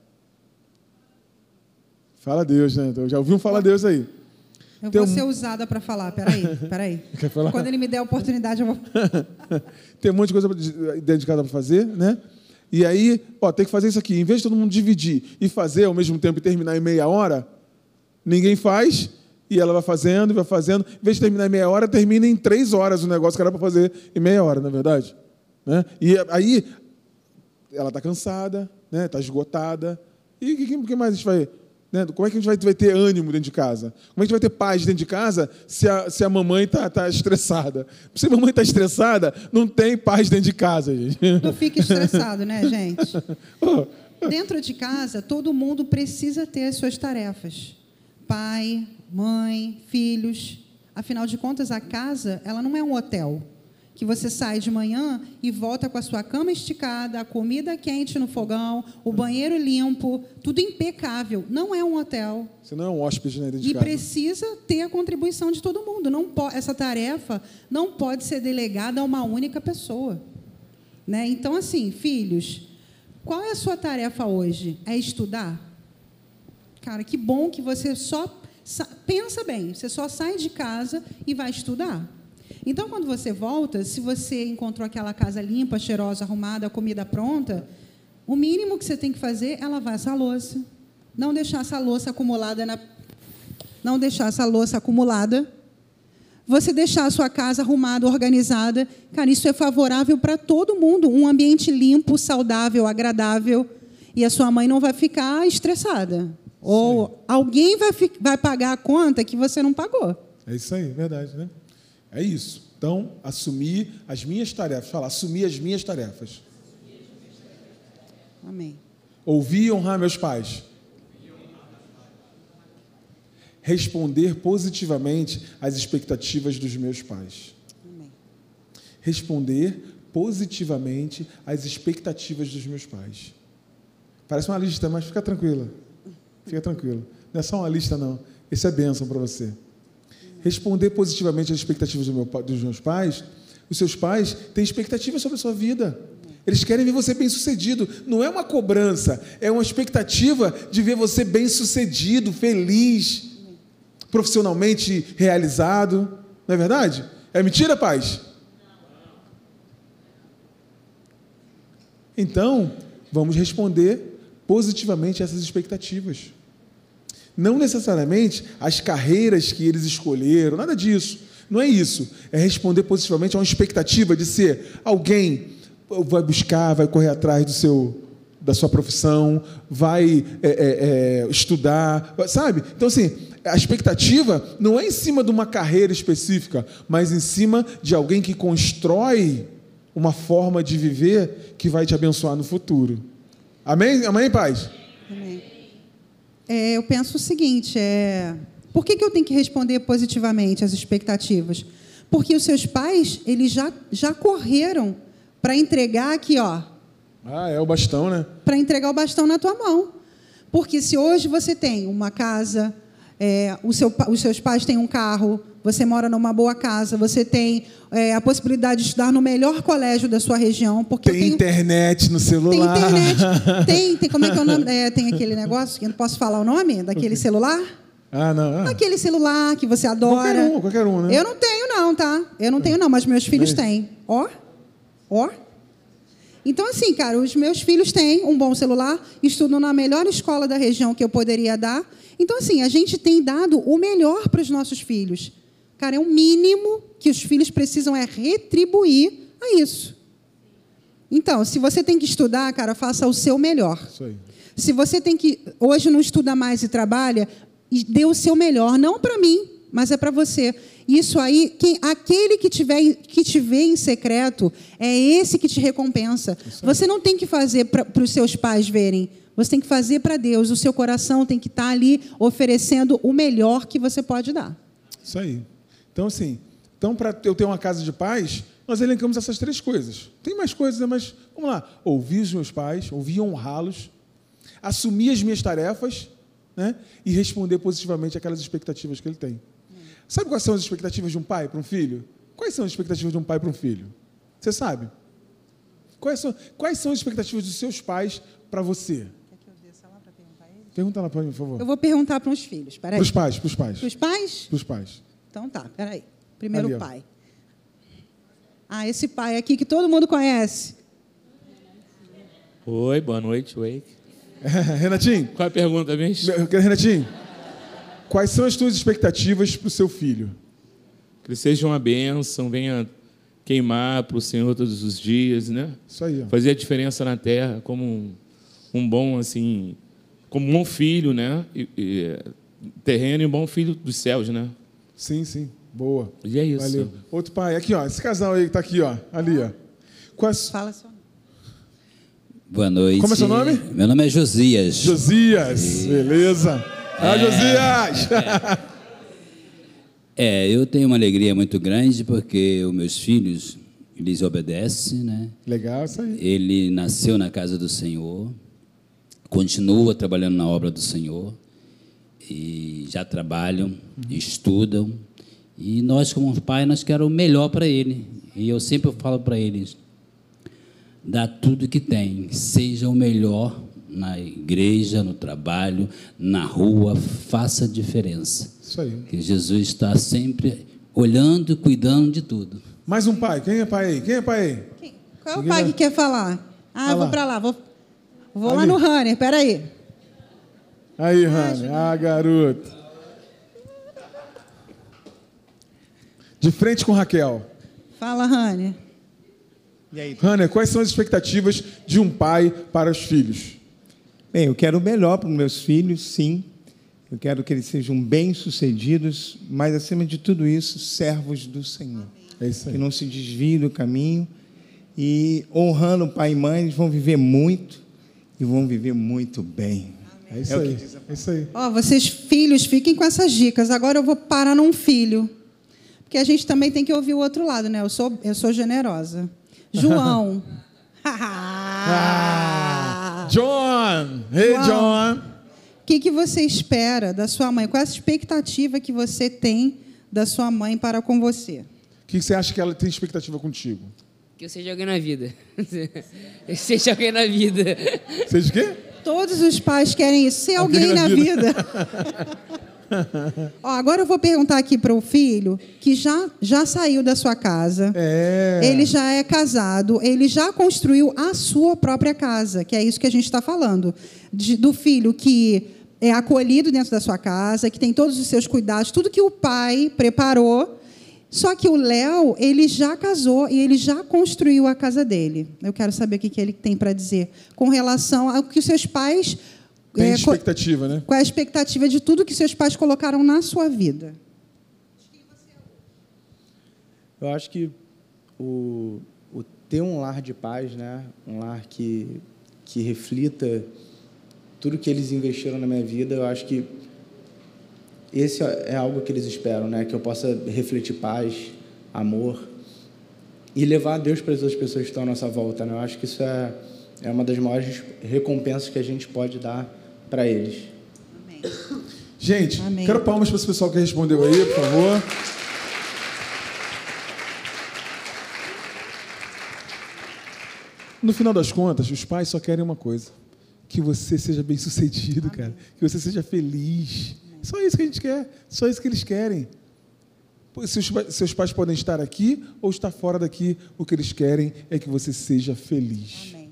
Fala Deus, né? Já ouviu um Fala Deus aí. Eu tem vou um... ser usada para falar, peraí, peraí. Quer falar? Quando ele me der a oportunidade, eu vou. tem um monte de coisa dentro de casa para fazer, né? E aí, ó, tem que fazer isso aqui. Em vez de todo mundo dividir e fazer ao mesmo tempo e terminar em meia hora, ninguém faz e ela vai fazendo, vai fazendo. Em vez de terminar em meia hora, termina em três horas o negócio que era para fazer em meia hora, na é verdade. Né? E aí, ela está cansada, está né? Tá esgotada. E o que, que mais a gente vai né? Como é que a gente vai, vai, ter ânimo dentro de casa? Como é que a gente vai ter paz dentro de casa se a, se a mamãe está tá estressada? Se a mamãe está estressada, não tem paz dentro de casa, gente. Não fique estressado, né, gente? Dentro de casa, todo mundo precisa ter as suas tarefas. Pai, mãe, filhos. Afinal de contas, a casa, ela não é um hotel que você sai de manhã e volta com a sua cama esticada, a comida quente no fogão, o banheiro limpo, tudo impecável. Não é um hotel. Você não é um hóspede né, E precisa ter a contribuição de todo mundo. Não essa tarefa não pode ser delegada a uma única pessoa. Né? Então, assim, filhos, qual é a sua tarefa hoje? É estudar? Cara, que bom que você só pensa bem, você só sai de casa e vai estudar. Então, quando você volta, se você encontrou aquela casa limpa, cheirosa, arrumada, comida pronta, o mínimo que você tem que fazer é lavar essa louça. Não deixar essa louça acumulada na não deixar essa louça acumulada. Você deixar a sua casa arrumada, organizada. Cara, isso é favorável para todo mundo. Um ambiente limpo, saudável, agradável. E a sua mãe não vai ficar estressada. Ou alguém vai, vai pagar a conta que você não pagou. É isso aí, verdade, né? É isso. Então, assumir as minhas tarefas. Fala, assumir as minhas tarefas. Amém. Ouvir e honrar meus pais. Responder positivamente às expectativas dos meus pais. Amém. Responder positivamente às expectativas dos meus pais. Parece uma lista, mas fica tranquila. Fica tranquilo. Não é só uma lista, não. Isso é bênção para você responder positivamente às expectativas do meu, dos meus pais, os seus pais têm expectativas sobre a sua vida. Eles querem ver você bem sucedido. Não é uma cobrança, é uma expectativa de ver você bem sucedido, feliz, profissionalmente realizado. Não é verdade? É mentira, pais? Então, vamos responder positivamente a essas expectativas. Não necessariamente as carreiras que eles escolheram, nada disso. Não é isso. É responder positivamente a uma expectativa de ser alguém vai buscar, vai correr atrás do seu da sua profissão, vai é, é, é, estudar, sabe? Então assim, a expectativa não é em cima de uma carreira específica, mas em cima de alguém que constrói uma forma de viver que vai te abençoar no futuro. Amém? Amém, paz? É, eu penso o seguinte: é, por que, que eu tenho que responder positivamente às expectativas? Porque os seus pais, eles já, já correram para entregar aqui, ó. Ah, é o bastão, né? Para entregar o bastão na tua mão. Porque se hoje você tem uma casa, é, seu, os seus pais têm um carro, você mora numa boa casa, você tem é, a possibilidade de estudar no melhor colégio da sua região. Porque tem tenho... internet no celular. Tem internet. tem, tem, como é que é o nome? É, tem aquele negócio, que eu não posso falar o nome daquele celular? Ah, não. Ah. Aquele celular que você adora. Qualquer um, qualquer um, né? Eu não tenho, não, tá? Eu não tenho, não, mas meus filhos têm. Ó, ó. Então, assim, cara, os meus filhos têm um bom celular, estudam na melhor escola da região que eu poderia dar. Então, assim, a gente tem dado o melhor para os nossos filhos. Cara, é o mínimo que os filhos precisam é retribuir a isso. Então, se você tem que estudar, cara, faça o seu melhor. Se você tem que hoje não estuda mais e trabalha, dê o seu melhor, não para mim, mas é para você. Isso aí, quem, aquele que, tiver, que te vê em secreto, é esse que te recompensa. Você não tem que fazer para os seus pais verem. Você tem que fazer para Deus. O seu coração tem que estar tá ali oferecendo o melhor que você pode dar. Isso aí. Então, assim, então para eu ter uma casa de paz, nós elencamos essas três coisas. Tem mais coisas, né? mas vamos lá. Ouvir os meus pais, ouvir e honrá-los, assumir as minhas tarefas né? e responder positivamente aquelas expectativas que ele tem. Sabe quais são as expectativas de um pai para um filho? Quais são as expectativas de um pai para um filho? Você sabe? Quais são, quais são as expectativas dos seus pais para você? Pergunta lá para mim, por favor. Eu vou perguntar para os filhos. Para os pais, para os pais. Para os pais? Para os pais. Então tá, peraí. Primeiro Ali, pai. Ah, esse pai aqui que todo mundo conhece. Oi, boa noite, Wake. Renatinho. Qual é a pergunta, mesmo? Renatinho, quais são as tuas expectativas para o seu filho? Que ele seja uma bênção, venha queimar para o Senhor todos os dias, né? Isso aí. Ó. Fazer a diferença na terra como um, um bom, assim, como um bom filho, né? E, e, terreno e um bom filho dos céus, né? Sim, sim. Boa. E é isso. Valeu. Outro pai, aqui, ó. Esse casal aí que está aqui, ó. Ali, ó. Quais... Fala seu nome. Boa noite. Como é seu nome? Meu nome é Josias. Josias, e... beleza. Ah, é... Josias! É, eu tenho uma alegria muito grande porque os meus filhos, eles obedecem, né? Legal isso aí. Ele nasceu na casa do Senhor continua trabalhando na obra do Senhor e já trabalham, uhum. estudam. E nós como pai nós queremos o melhor para ele. E eu sempre falo para eles dá tudo que tem. Seja o melhor na igreja no trabalho na rua. Faça a diferença. Isso aí. Que Jesus está sempre olhando e cuidando de tudo. Mais um pai. Quem é pai aí? Quem é pai aí? Quem? qual é o pai que quer falar? Ah, vou para lá, vou Vou Ali. lá no Runner, peraí. Aí, Runner. Ah, garoto. De frente com Raquel. Fala. E aí? Runner, quais são as expectativas de um pai para os filhos? Bem, eu quero o melhor para os meus filhos, sim. Eu quero que eles sejam bem-sucedidos, mas, acima de tudo isso, servos do Senhor. É isso aí. Que não se desviem do caminho. E honrando pai e mãe, eles vão viver muito e vão viver muito bem. É isso é aí. É isso aí. Ó, vocês filhos, fiquem com essas dicas. Agora eu vou parar num filho. Porque a gente também tem que ouvir o outro lado, né? Eu sou, eu sou generosa. João. ah, John! Hey, João. John! O que, que você espera da sua mãe? Qual é a expectativa que você tem da sua mãe para com você? O que você acha que ela tem expectativa contigo? Que eu seja alguém na vida. eu seja alguém na vida. Seja o quê? Todos os pais querem isso, ser alguém, alguém na, na, vida. vida. Ó, agora eu vou perguntar aqui para o filho que já, já saiu da sua casa. É. Ele já é casado, ele já construiu a sua própria casa, que é isso que a gente está falando. De, do filho que é acolhido dentro da sua casa, que tem todos os seus cuidados, tudo que o pai preparou só que o Léo, ele já casou e ele já construiu a casa dele. Eu quero saber o que ele tem para dizer com relação ao que os seus pais. Tem é, expectativa, né? Qual é a expectativa de tudo que seus pais colocaram na sua vida? Eu acho que o, o ter um lar de paz, né? um lar que, que reflita tudo que eles investiram na minha vida, eu acho que esse é algo que eles esperam, né? Que eu possa refletir paz, amor e levar a Deus para as outras pessoas que estão à nossa volta, né? Eu acho que isso é, é uma das maiores recompensas que a gente pode dar para eles. Amém. Gente, Amém. quero palmas para esse pessoal que respondeu aí, por favor. No final das contas, os pais só querem uma coisa: que você seja bem sucedido, cara, que você seja feliz só isso que a gente quer, só isso que eles querem. Seus, seus pais podem estar aqui ou estar fora daqui, o que eles querem é que você seja feliz. Amém.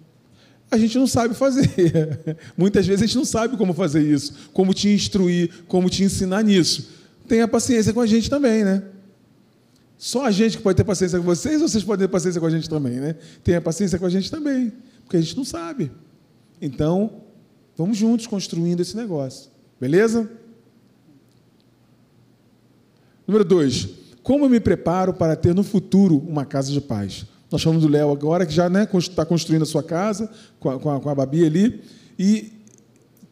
A gente não sabe fazer. Muitas vezes a gente não sabe como fazer isso, como te instruir, como te ensinar nisso. Tenha paciência com a gente também, né? Só a gente que pode ter paciência com vocês, ou vocês podem ter paciência com a gente também, né? Tenha paciência com a gente também, porque a gente não sabe. Então, vamos juntos construindo esse negócio. Beleza? Número dois, como eu me preparo para ter no futuro uma casa de paz? Nós falamos do Léo agora, que já está né, está construindo a sua casa com a, com, a, com a Babi ali. E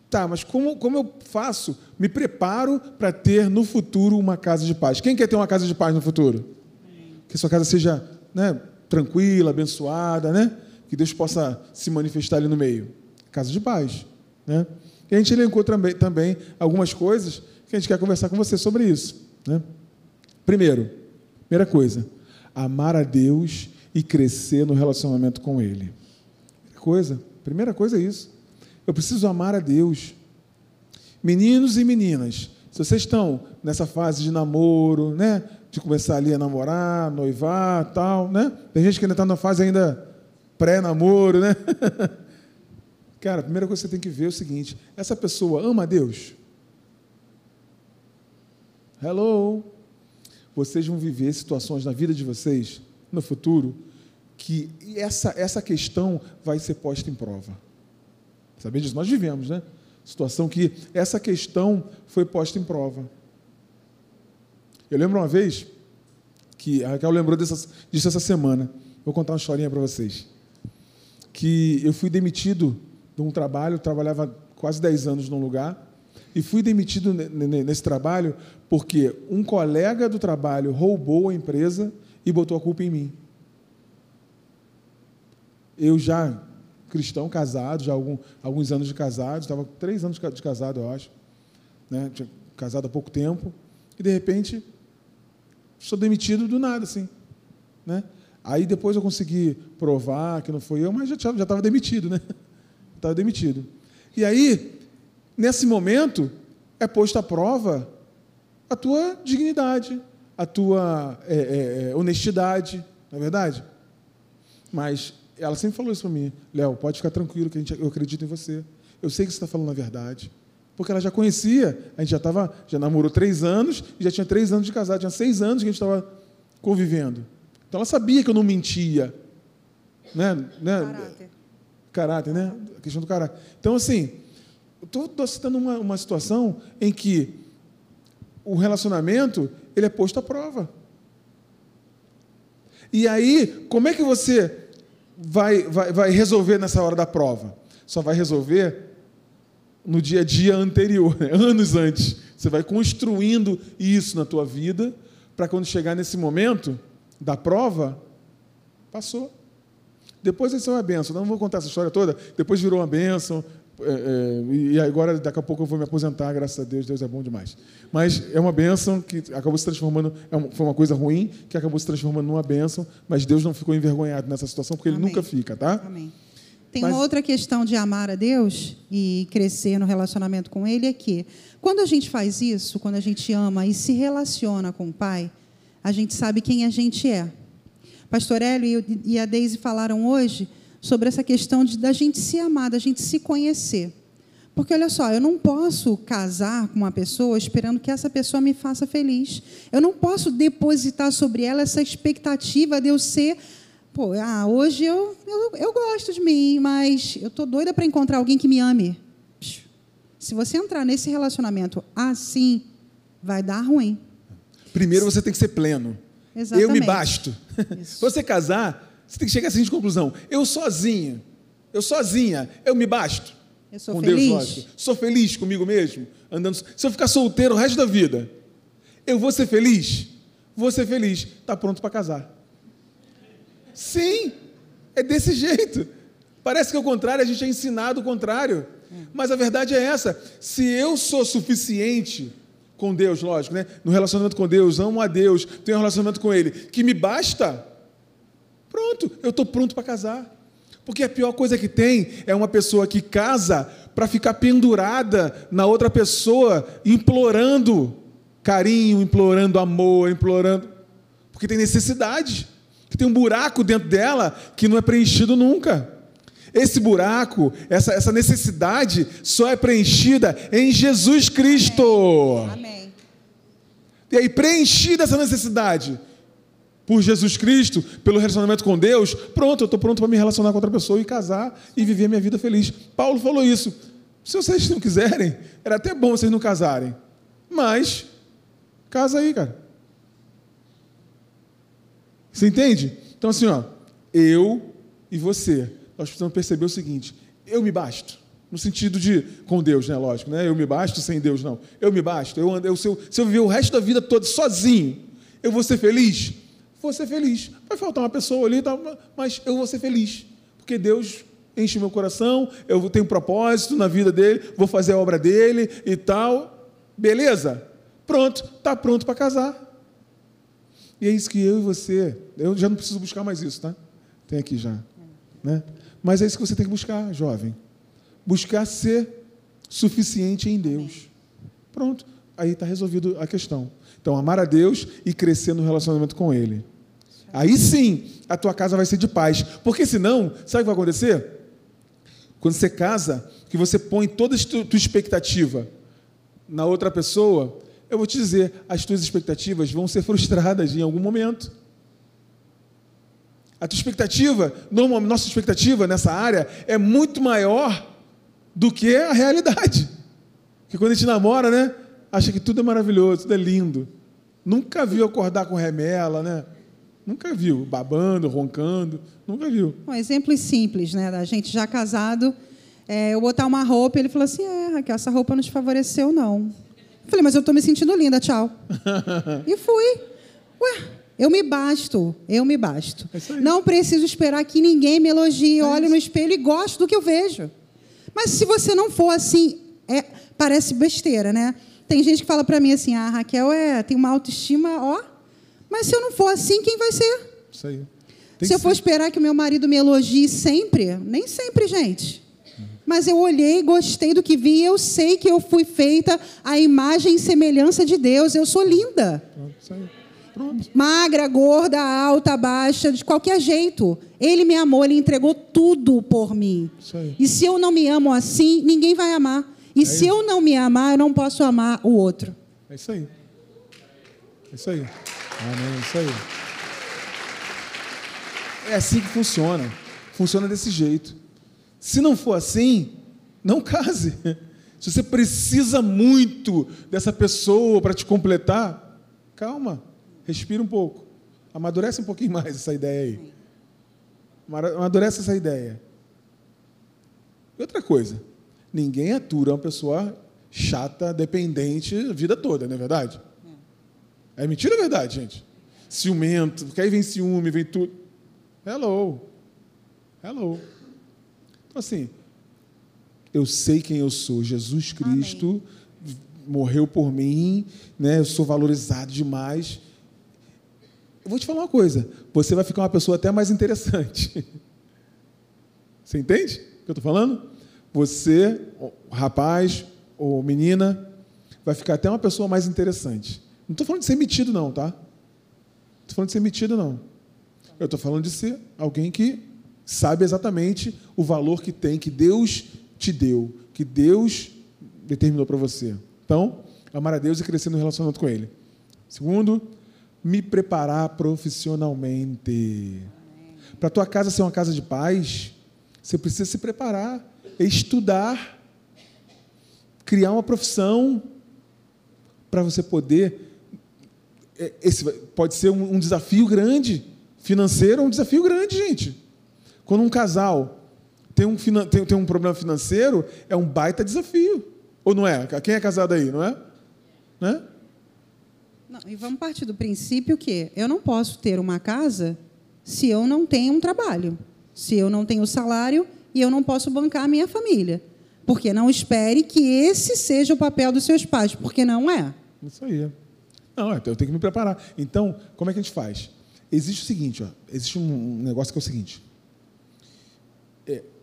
tá, mas como, como eu faço? Me preparo para ter no futuro uma casa de paz. Quem quer ter uma casa de paz no futuro? Que sua casa seja né, tranquila, abençoada, né? Que Deus possa se manifestar ali no meio. Casa de paz. Né? E a gente elencou também, também algumas coisas que a gente quer conversar com você sobre isso. Né? Primeiro, primeira coisa, amar a Deus e crescer no relacionamento com Ele. Coisa, primeira coisa é isso. Eu preciso amar a Deus. Meninos e meninas, se vocês estão nessa fase de namoro, né, de começar ali a namorar, noivar, tal, né? Tem gente que ainda está na fase ainda pré-namoro, né? Cara, a primeira coisa que você tem que ver é o seguinte: essa pessoa ama a Deus? Hello? Vocês vão viver situações na vida de vocês, no futuro, que essa, essa questão vai ser posta em prova. Sabia disso? Nós vivemos, né? Situação que essa questão foi posta em prova. Eu lembro uma vez que a Raquel lembrou dessa, disso essa semana. Vou contar uma historinha para vocês. Que eu fui demitido de um trabalho, trabalhava quase 10 anos num lugar, e fui demitido nesse trabalho porque um colega do trabalho roubou a empresa e botou a culpa em mim. Eu já, cristão, casado, já algum, alguns anos de casado, estava três anos de casado, eu acho. Né? Tinha casado há pouco tempo. E, de repente, sou demitido do nada, assim. Né? Aí depois eu consegui provar que não foi eu, mas já estava demitido, né? Estava demitido. E aí, nesse momento, é posta à prova a tua dignidade, a tua é, é, é honestidade, não é verdade? Mas ela sempre falou isso para mim, Léo, pode ficar tranquilo que a gente, eu acredito em você. Eu sei que você está falando a verdade. Porque ela já conhecia, a gente já estava, já namorou três anos e já tinha três anos de casado, tinha seis anos que a gente estava convivendo. Então ela sabia que eu não mentia. Né? né? Caráter. Caráter, né? A questão do caráter. Então, assim, estou citando uma, uma situação em que o relacionamento ele é posto à prova. E aí, como é que você vai, vai, vai resolver nessa hora da prova? Só vai resolver no dia a dia anterior, né? anos antes. Você vai construindo isso na tua vida para quando chegar nesse momento da prova, passou. Depois isso é uma benção. Não vou contar essa história toda. Depois virou uma benção, é, é, e agora, daqui a pouco, eu vou me aposentar, graças a Deus, Deus é bom demais. Mas é uma bênção que acabou se transformando, é foi uma coisa ruim, que acabou se transformando numa bênção, mas Deus não ficou envergonhado nessa situação, porque Amém. Ele nunca fica, tá? Amém. Tem mas... uma outra questão de amar a Deus e crescer no relacionamento com Ele, é que, quando a gente faz isso, quando a gente ama e se relaciona com o Pai, a gente sabe quem a gente é. Pastor Hélio e a Deise falaram hoje sobre essa questão de da gente se amar, da gente se conhecer. Porque olha só, eu não posso casar com uma pessoa esperando que essa pessoa me faça feliz. Eu não posso depositar sobre ela essa expectativa de eu ser. Pô, ah, hoje eu, eu, eu gosto de mim, mas eu tô doida para encontrar alguém que me ame. Se você entrar nesse relacionamento assim, vai dar ruim. Primeiro você tem que ser pleno. Exatamente. Eu me basto. Isso. você casar, você tem que chegar a seguinte conclusão: eu sozinho, eu sozinha, eu me basto. Eu sou com feliz. Deus, lógico. Sou feliz comigo mesmo, andando. Se eu ficar solteiro o resto da vida, eu vou ser feliz? Vou ser feliz. Está pronto para casar. Sim, é desse jeito. Parece que é o contrário, a gente é ensinado o contrário. Mas a verdade é essa: se eu sou suficiente com Deus, lógico, né? No relacionamento com Deus, amo a Deus, tenho um relacionamento com Ele, que me basta, Pronto, eu estou pronto para casar. Porque a pior coisa que tem é uma pessoa que casa para ficar pendurada na outra pessoa, implorando carinho, implorando amor, implorando. Porque tem necessidade, que tem um buraco dentro dela que não é preenchido nunca. Esse buraco, essa, essa necessidade, só é preenchida em Jesus Cristo. Amém. Amém. E aí, preenchida essa necessidade, por Jesus Cristo, pelo relacionamento com Deus, pronto, eu estou pronto para me relacionar com outra pessoa e casar e viver a minha vida feliz. Paulo falou isso. Se vocês não quiserem, era até bom vocês não casarem. Mas, casa aí, cara. Você entende? Então, assim, ó, eu e você, nós precisamos perceber o seguinte: eu me basto. No sentido de, com Deus, né? Lógico, né? Eu me basto sem Deus, não. Eu me basto. Eu, ando, eu, se, eu, se eu viver o resto da vida toda sozinho, eu vou ser feliz? Vou ser feliz. Vai faltar uma pessoa ali, mas eu vou ser feliz. Porque Deus enche meu coração, eu tenho um propósito na vida dele, vou fazer a obra dele e tal. Beleza? Pronto, está pronto para casar. E é isso que eu e você, eu já não preciso buscar mais isso, tá? Tem aqui já. Né? Mas é isso que você tem que buscar, jovem. Buscar ser suficiente em Deus. Pronto, aí está resolvido a questão. Então, amar a Deus e crescer no relacionamento com Ele. Aí sim, a tua casa vai ser de paz. Porque senão, sabe o que vai acontecer? Quando você casa, que você põe toda a tua expectativa na outra pessoa, eu vou te dizer, as tuas expectativas vão ser frustradas em algum momento. A tua expectativa, nossa expectativa nessa área é muito maior do que a realidade. Porque quando a gente namora, né, acha que tudo é maravilhoso, tudo é lindo. Nunca viu acordar com remela, né? Nunca viu, babando, roncando, nunca viu. Um exemplo simples, né? Da gente já casado, é, eu botar uma roupa, ele falou assim: é, Raquel, essa roupa não te favoreceu, não. Eu falei, mas eu estou me sentindo linda, tchau. e fui. Ué, eu me basto, eu me basto. É não preciso esperar que ninguém me elogie, é olhe no espelho e goste do que eu vejo. Mas se você não for assim, é, parece besteira, né? Tem gente que fala para mim assim: ah, Raquel é, tem uma autoestima, ó. Mas se eu não for assim, quem vai ser? Isso aí. Tem se eu for ser. esperar que o meu marido me elogie sempre, nem sempre, gente. Mas eu olhei, gostei do que vi, e eu sei que eu fui feita à imagem e semelhança de Deus. Eu sou linda. Isso aí. Pronto. Magra, gorda, alta, baixa, de qualquer jeito. Ele me amou, ele entregou tudo por mim. E se eu não me amo assim, ninguém vai amar. E é se isso. eu não me amar, eu não posso amar o outro. É isso aí. É isso aí. Amém, isso aí. É assim que funciona. Funciona desse jeito. Se não for assim, não case. Se você precisa muito dessa pessoa para te completar, calma, respira um pouco. Amadurece um pouquinho mais essa ideia aí. Amadurece essa ideia. E outra coisa, ninguém atura uma pessoa chata, dependente a vida toda, não é verdade? É mentira ou é verdade, gente? Ciumento, porque aí vem ciúme, vem tudo. Hello. Hello. Então, assim, eu sei quem eu sou. Jesus Cristo Amém. morreu por mim, né? eu sou valorizado demais. Eu vou te falar uma coisa: você vai ficar uma pessoa até mais interessante. Você entende o que eu estou falando? Você, rapaz ou menina, vai ficar até uma pessoa mais interessante. Não estou falando de ser metido, não, tá? Não estou falando de ser metido, não. Eu estou falando de ser alguém que sabe exatamente o valor que tem, que Deus te deu, que Deus determinou para você. Então, amar a Deus e crescer no relacionamento com Ele. Segundo, me preparar profissionalmente. Para a tua casa ser uma casa de paz, você precisa se preparar, estudar, criar uma profissão para você poder. É, esse pode ser um desafio grande, financeiro é um desafio grande, gente. Quando um casal tem um, tem, tem um problema financeiro, é um baita desafio. Ou não é? Quem é casado aí, não é? Né? Não, e vamos partir do princípio que eu não posso ter uma casa se eu não tenho um trabalho, se eu não tenho salário e eu não posso bancar a minha família. Porque não espere que esse seja o papel dos seus pais, porque não é. Isso aí. Não, eu tenho que me preparar. Então, como é que a gente faz? Existe o seguinte, ó, existe um negócio que é o seguinte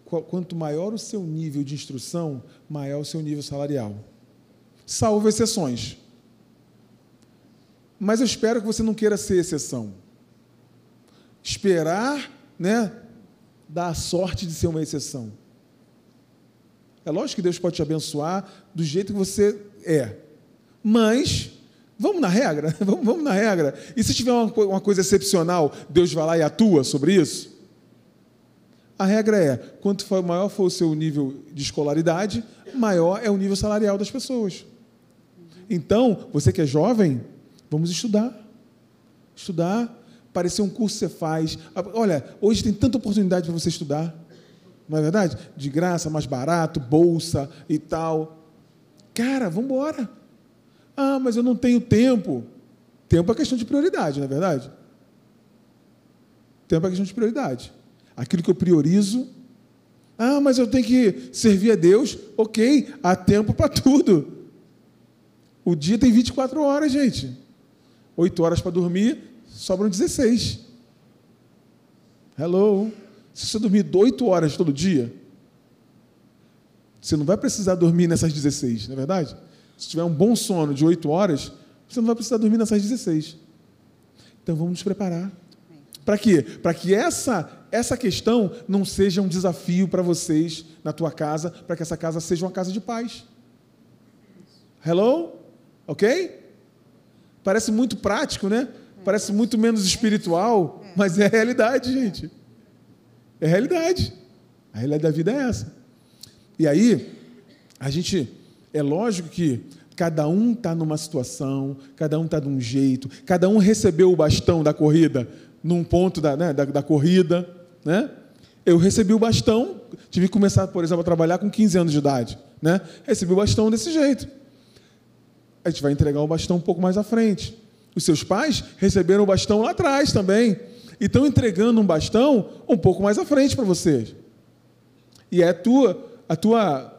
quanto maior o seu nível de instrução, maior o seu nível salarial. Salvo exceções. Mas eu espero que você não queira ser exceção. Esperar, né, dar a sorte de ser uma exceção. É lógico que Deus pode te abençoar do jeito que você é. Mas vamos na regra, vamos, vamos na regra. E se tiver uma, uma coisa excepcional, Deus vai lá e atua sobre isso? A regra é: quanto maior for o seu nível de escolaridade, maior é o nível salarial das pessoas. Então, você que é jovem, vamos estudar. Estudar, parecer um curso que você faz. Olha, hoje tem tanta oportunidade para você estudar, não é verdade? De graça, mais barato, bolsa e tal. Cara, vamos embora. Ah, mas eu não tenho tempo. Tempo é questão de prioridade, não é verdade? Tempo é questão de prioridade. Aquilo que eu priorizo. Ah, mas eu tenho que servir a Deus. Ok, há tempo para tudo. O dia tem 24 horas, gente. 8 horas para dormir, sobram 16. Hello. Se você dormir 8 horas todo dia, você não vai precisar dormir nessas 16, não é verdade? Se tiver um bom sono de 8 horas, você não vai precisar dormir nessas 16. Então vamos nos preparar. Para quê? Para que essa essa questão não seja um desafio para vocês na tua casa, para que essa casa seja uma casa de paz. Hello? OK? Parece muito prático, né? Parece muito menos espiritual, mas é a realidade, gente. É a realidade. A realidade da vida é essa. E aí, a gente, é lógico que cada um está numa situação, cada um está de um jeito, cada um recebeu o bastão da corrida num ponto da, né, da, da corrida. Né? Eu recebi o bastão, tive que começar, por exemplo, a trabalhar com 15 anos de idade. Né? Recebi o bastão desse jeito. A gente vai entregar o bastão um pouco mais à frente. Os seus pais receberam o bastão lá atrás também. E estão entregando um bastão um pouco mais à frente para vocês. E é a tua, a tua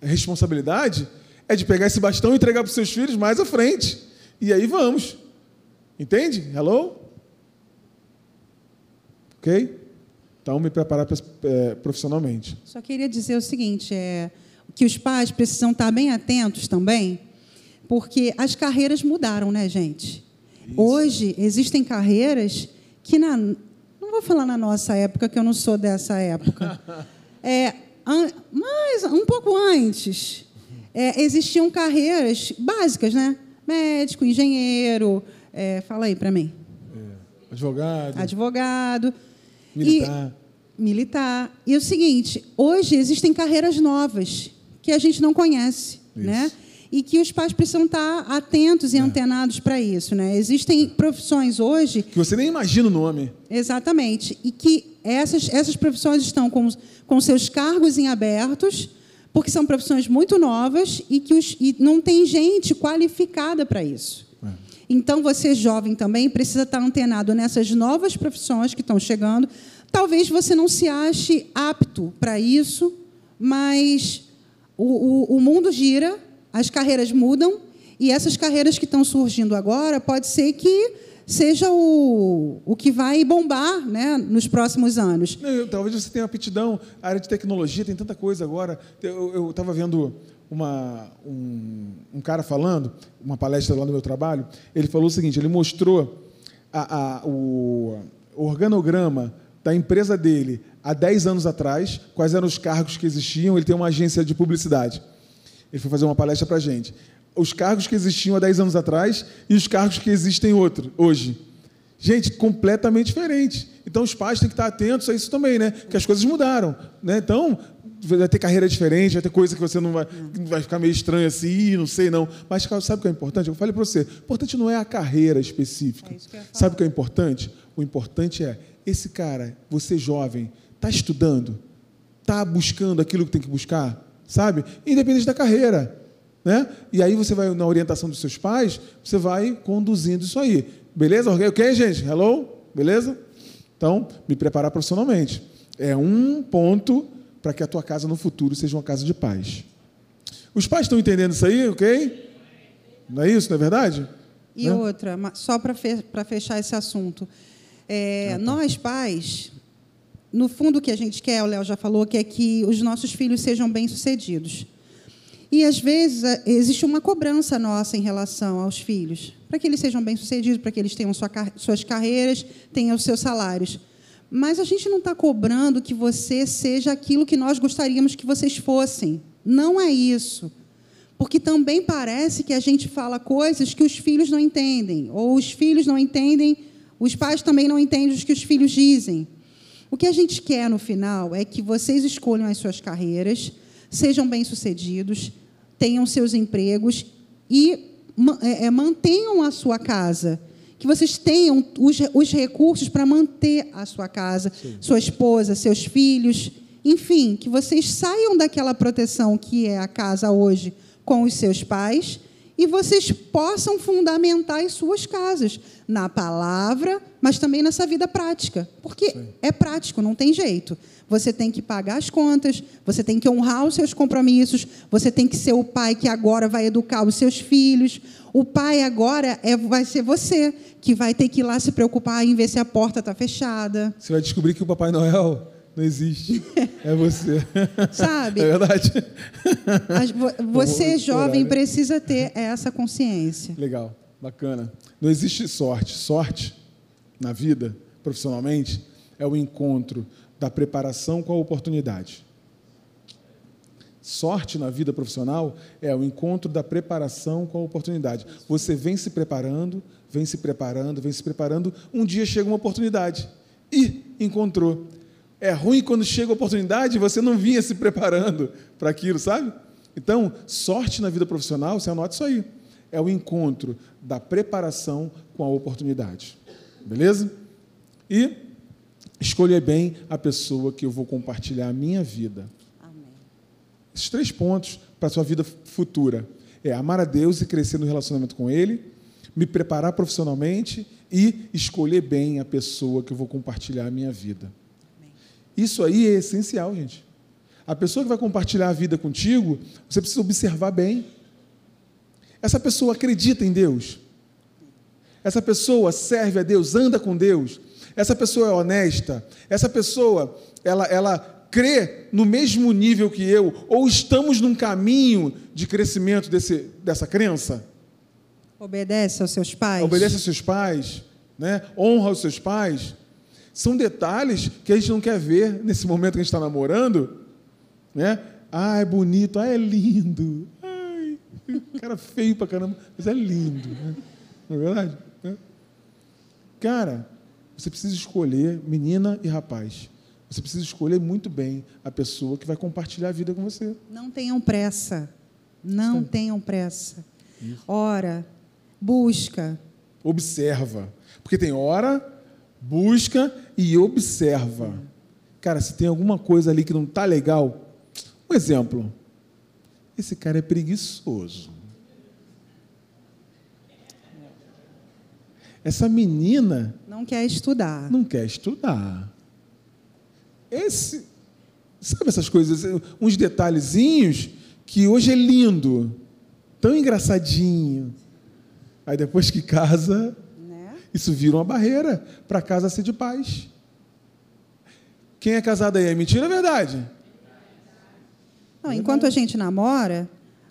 responsabilidade é de pegar esse bastão e entregar para os seus filhos mais à frente. E aí vamos. Entende? Hello? Ok? Então, me preparar é, profissionalmente. Só queria dizer o seguinte: é, que os pais precisam estar bem atentos também, porque as carreiras mudaram, né, gente? Isso. Hoje, existem carreiras que, na, não vou falar na nossa época, que eu não sou dessa época, é, mas um pouco antes, é, existiam carreiras básicas, né? Médico, engenheiro, é, fala aí para mim. É, advogado. Advogado. Militar. E, militar. E o seguinte, hoje existem carreiras novas que a gente não conhece, Isso. né? E que os pais precisam estar atentos e é. antenados para isso, né? Existem profissões hoje que você nem imagina o nome. Exatamente. E que essas essas profissões estão com com seus cargos em abertos, porque são profissões muito novas e que os, e não tem gente qualificada para isso. É. Então, você jovem também precisa estar antenado nessas novas profissões que estão chegando. Talvez você não se ache apto para isso, mas o, o, o mundo gira, as carreiras mudam, e essas carreiras que estão surgindo agora, pode ser que seja o, o que vai bombar né, nos próximos anos. Talvez você tenha aptidão, a área de tecnologia tem tanta coisa agora. Eu estava vendo uma, um, um, cara falando, uma palestra lá no meu trabalho, ele falou o seguinte, ele mostrou a, a, o organograma da empresa dele há 10 anos atrás, quais eram os cargos que existiam, ele tem uma agência de publicidade. Ele foi fazer uma palestra para a gente. Os cargos que existiam há 10 anos atrás e os cargos que existem outro, hoje. Gente, completamente diferente. Então, os pais têm que estar atentos a isso também, né? Que as coisas mudaram. Né? Então, vai ter carreira diferente, vai ter coisa que você não vai, vai ficar meio estranho assim, não sei não. Mas sabe o que é importante? Eu falei para você, o importante não é a carreira específica. É sabe o que é importante? O importante é esse cara, você jovem, está estudando, está buscando aquilo que tem que buscar, sabe? Independente da carreira. Né? E aí você vai, na orientação dos seus pais, você vai conduzindo isso aí. Beleza? Ok, gente? Hello? Beleza? Então, me preparar profissionalmente. É um ponto para que a tua casa no futuro seja uma casa de paz. Os pais estão entendendo isso aí, ok? Não é isso, não é verdade? E né? outra, só para fechar esse assunto. É, ah, tá. Nós, pais, no fundo, o que a gente quer, o Léo já falou, que é que os nossos filhos sejam bem-sucedidos. E, às vezes, existe uma cobrança nossa em relação aos filhos, para que eles sejam bem-sucedidos, para que eles tenham sua, suas carreiras, tenham os seus salários. Mas a gente não está cobrando que você seja aquilo que nós gostaríamos que vocês fossem. Não é isso. Porque também parece que a gente fala coisas que os filhos não entendem, ou os filhos não entendem, os pais também não entendem os que os filhos dizem. O que a gente quer no final é que vocês escolham as suas carreiras, sejam bem-sucedidos, tenham seus empregos e é, é, mantenham a sua casa. que vocês tenham os, os recursos para manter a sua casa, sua esposa, seus filhos, enfim, que vocês saiam daquela proteção que é a casa hoje com os seus pais e vocês possam fundamentar as suas casas na palavra, mas também nessa vida prática, porque é prático, não tem jeito. Você tem que pagar as contas, você tem que honrar os seus compromissos, você tem que ser o pai que agora vai educar os seus filhos. O pai agora é, vai ser você, que vai ter que ir lá se preocupar em ver se a porta está fechada. Você vai descobrir que o Papai Noel não existe. É você. Sabe? É verdade. Você, jovem, né? precisa ter essa consciência. Legal, bacana. Não existe sorte. Sorte na vida, profissionalmente, é o encontro da preparação com a oportunidade. Sorte na vida profissional é o encontro da preparação com a oportunidade. Você vem se preparando, vem se preparando, vem se preparando, um dia chega uma oportunidade e encontrou. É ruim quando chega a oportunidade e você não vinha se preparando para aquilo, sabe? Então, sorte na vida profissional, você anota isso aí. É o encontro da preparação com a oportunidade. Beleza? E escolher bem a pessoa que eu vou compartilhar a minha vida. Esses três pontos para a sua vida futura é amar a Deus e crescer no relacionamento com Ele, me preparar profissionalmente e escolher bem a pessoa que eu vou compartilhar a minha vida. Isso aí é essencial, gente. A pessoa que vai compartilhar a vida contigo, você precisa observar bem. Essa pessoa acredita em Deus? Essa pessoa serve a Deus, anda com Deus? Essa pessoa é honesta? Essa pessoa, ela, ela crê no mesmo nível que eu? Ou estamos num caminho de crescimento desse, dessa crença? Obedece aos seus pais. Obedece aos seus pais, né? honra os seus pais. São detalhes que a gente não quer ver nesse momento que a gente está namorando. Né? Ah, é bonito, ah, é lindo. Cara feio pra caramba, mas é lindo. Né? Não é verdade? Né? Cara, você precisa escolher, menina e rapaz, você precisa escolher muito bem a pessoa que vai compartilhar a vida com você. Não tenham pressa. Não tenham pressa. Ora, busca. Observa. Porque tem hora, busca e observa. Cara, se tem alguma coisa ali que não está legal, um exemplo. Esse cara é preguiçoso. Essa menina Não quer estudar. não quer estudar. Esse, sabe essas coisas, uns detalhezinhos que hoje é lindo, tão engraçadinho. Aí depois que casa, Né? isso vira uma barreira para a casa ser de paz. Quem é casado aí é mentira ou é verdade? Não, enquanto a gente namora,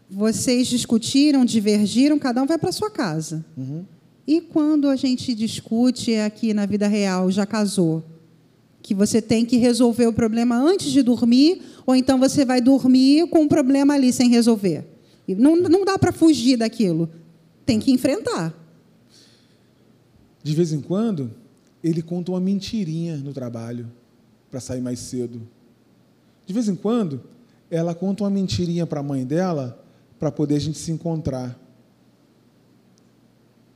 vocês discutiram, divergiram, cada um vai para sua casa. E quando a gente discute aqui na vida real, já casou, que você tem que resolver o problema antes de dormir, ou então você vai dormir com um problema ali sem resolver. Não, não dá para fugir daquilo. Tem que enfrentar. De vez em quando, ele conta uma mentirinha no trabalho para sair mais cedo. De vez em quando, ela conta uma mentirinha para a mãe dela para poder a gente se encontrar.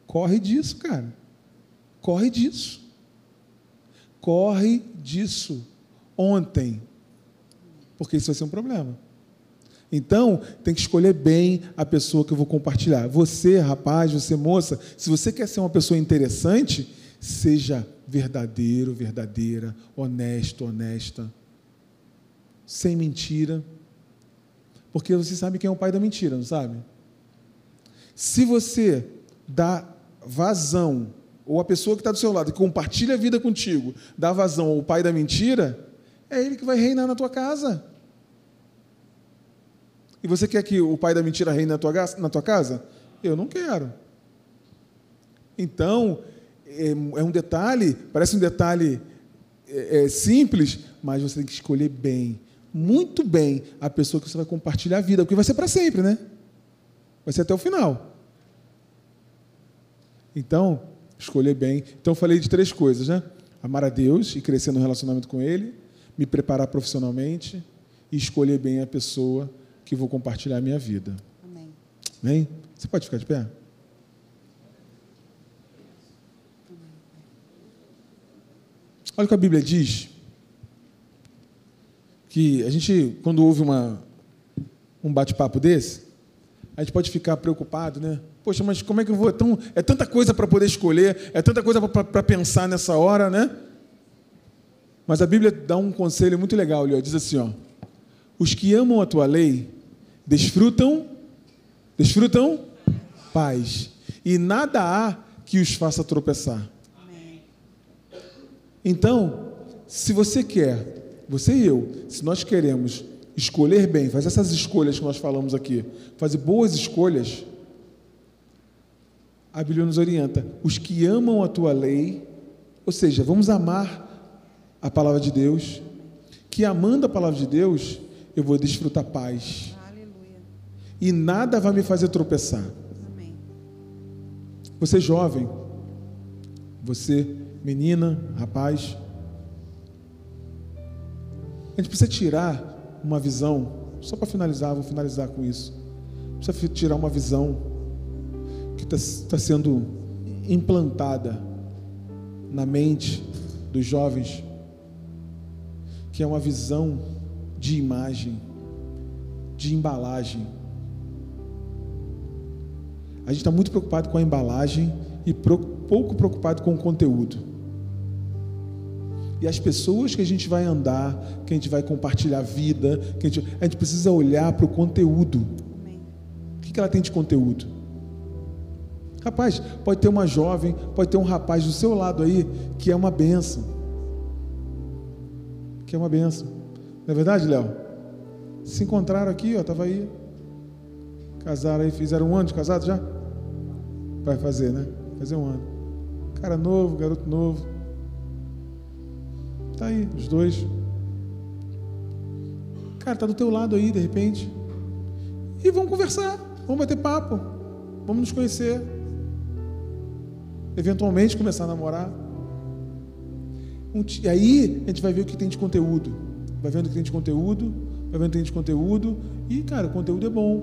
Corre disso, cara. Corre disso. Corre disso. Ontem. Porque isso vai ser um problema. Então, tem que escolher bem a pessoa que eu vou compartilhar. Você, rapaz, você, moça, se você quer ser uma pessoa interessante, seja verdadeiro, verdadeira, honesto, honesta, sem mentira. Porque você sabe quem é o pai da mentira, não sabe? Se você dá vazão, ou a pessoa que está do seu lado, que compartilha a vida contigo, dá vazão ao pai da mentira, é ele que vai reinar na tua casa. E você quer que o pai da mentira reine na tua, na tua casa? Eu não quero. Então, é, é um detalhe, parece um detalhe é, é, simples, mas você tem que escolher bem, muito bem, a pessoa que você vai compartilhar a vida, porque vai ser para sempre, né? Vai ser até o final. Então, escolher bem. Então, eu falei de três coisas, né? Amar a Deus e crescer no relacionamento com Ele, me preparar profissionalmente e escolher bem a pessoa que vou compartilhar a minha vida. Amém. Amém? Você pode ficar de pé? Olha o que a Bíblia diz. Que a gente, quando ouve uma, um bate-papo desse, a gente pode ficar preocupado, né? Poxa, mas como é que eu vou? É, tão, é tanta coisa para poder escolher, é tanta coisa para pensar nessa hora, né? Mas a Bíblia dá um conselho muito legal ó. diz assim, ó: Os que amam a tua lei desfrutam, desfrutam paz, e nada há que os faça tropeçar. Então, se você quer, você e eu, se nós queremos escolher bem, fazer essas escolhas que nós falamos aqui, fazer boas escolhas, a Bíblia nos orienta. Os que amam a tua lei, ou seja, vamos amar a palavra de Deus, que amando a palavra de Deus, eu vou desfrutar paz. Aleluia. E nada vai me fazer tropeçar. Amém. Você jovem, você menina, rapaz, a gente precisa tirar uma visão, só para finalizar, vou finalizar com isso. Precisa tirar uma visão que está tá sendo implantada na mente dos jovens, que é uma visão de imagem, de embalagem. A gente está muito preocupado com a embalagem e pouco preocupado com o conteúdo. E as pessoas que a gente vai andar, que a gente vai compartilhar a vida, que a gente, a gente precisa olhar para o conteúdo. O que ela tem de conteúdo? Rapaz, pode ter uma jovem, pode ter um rapaz do seu lado aí que é uma benção. Que é uma benção. Não é verdade, Léo? Se encontraram aqui, ó, estava aí. Casaram aí, fizeram um ano de casado já? Vai fazer, né? Fazer um ano. Cara novo, garoto novo. Tá aí, os dois. Cara, tá do teu lado aí, de repente. E vamos conversar, vamos bater papo, vamos nos conhecer. Eventualmente começar a namorar. e aí a gente vai ver o que tem de conteúdo. Vai vendo o que tem de conteúdo, vai vendo o que tem de conteúdo. E, cara, o conteúdo é bom,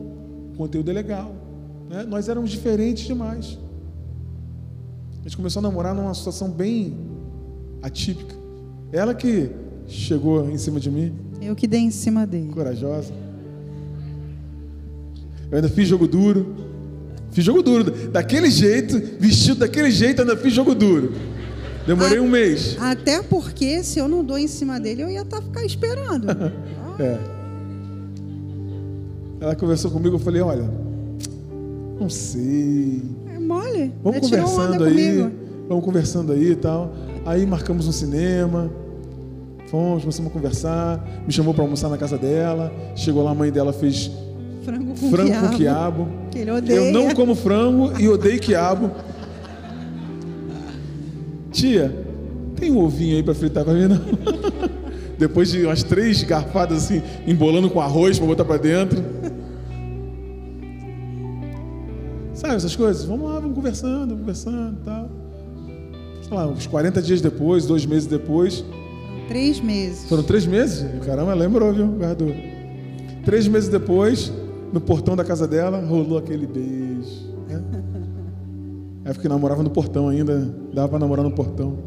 o conteúdo é legal. Né? Nós éramos diferentes demais. A gente começou a namorar numa situação bem atípica. Ela que chegou em cima de mim. Eu que dei em cima dele. Corajosa. Eu ainda fiz jogo duro. Fiz jogo duro. Daquele jeito, vestido daquele jeito, ainda fiz jogo duro. Demorei a, um mês. Até porque se eu não dou em cima dele, eu ia estar tá, ficar esperando. é. Ela conversou comigo, eu falei, olha, não sei. É mole. Vamos conversando aí. Comigo. Vamos conversando aí e tal. Aí marcamos um cinema, fomos, começamos a conversar, me chamou para almoçar na casa dela. Chegou lá, a mãe dela fez frango com frango quiabo. Com quiabo. Que ele odeia. Eu não como frango e odeio quiabo. Tia, tem um ovinho aí para fritar para mim não? Depois de umas três garfadas assim, embolando com arroz para botar para dentro. Sabe essas coisas? Vamos lá, vamos conversando, conversando e tal sei lá, uns 40 dias depois, dois meses depois. Três meses. Foram três meses? Caramba, lembrou, viu, guardou. Três meses depois, no portão da casa dela, rolou aquele beijo. Né? Aí que namorava no portão ainda, dava para namorar no portão.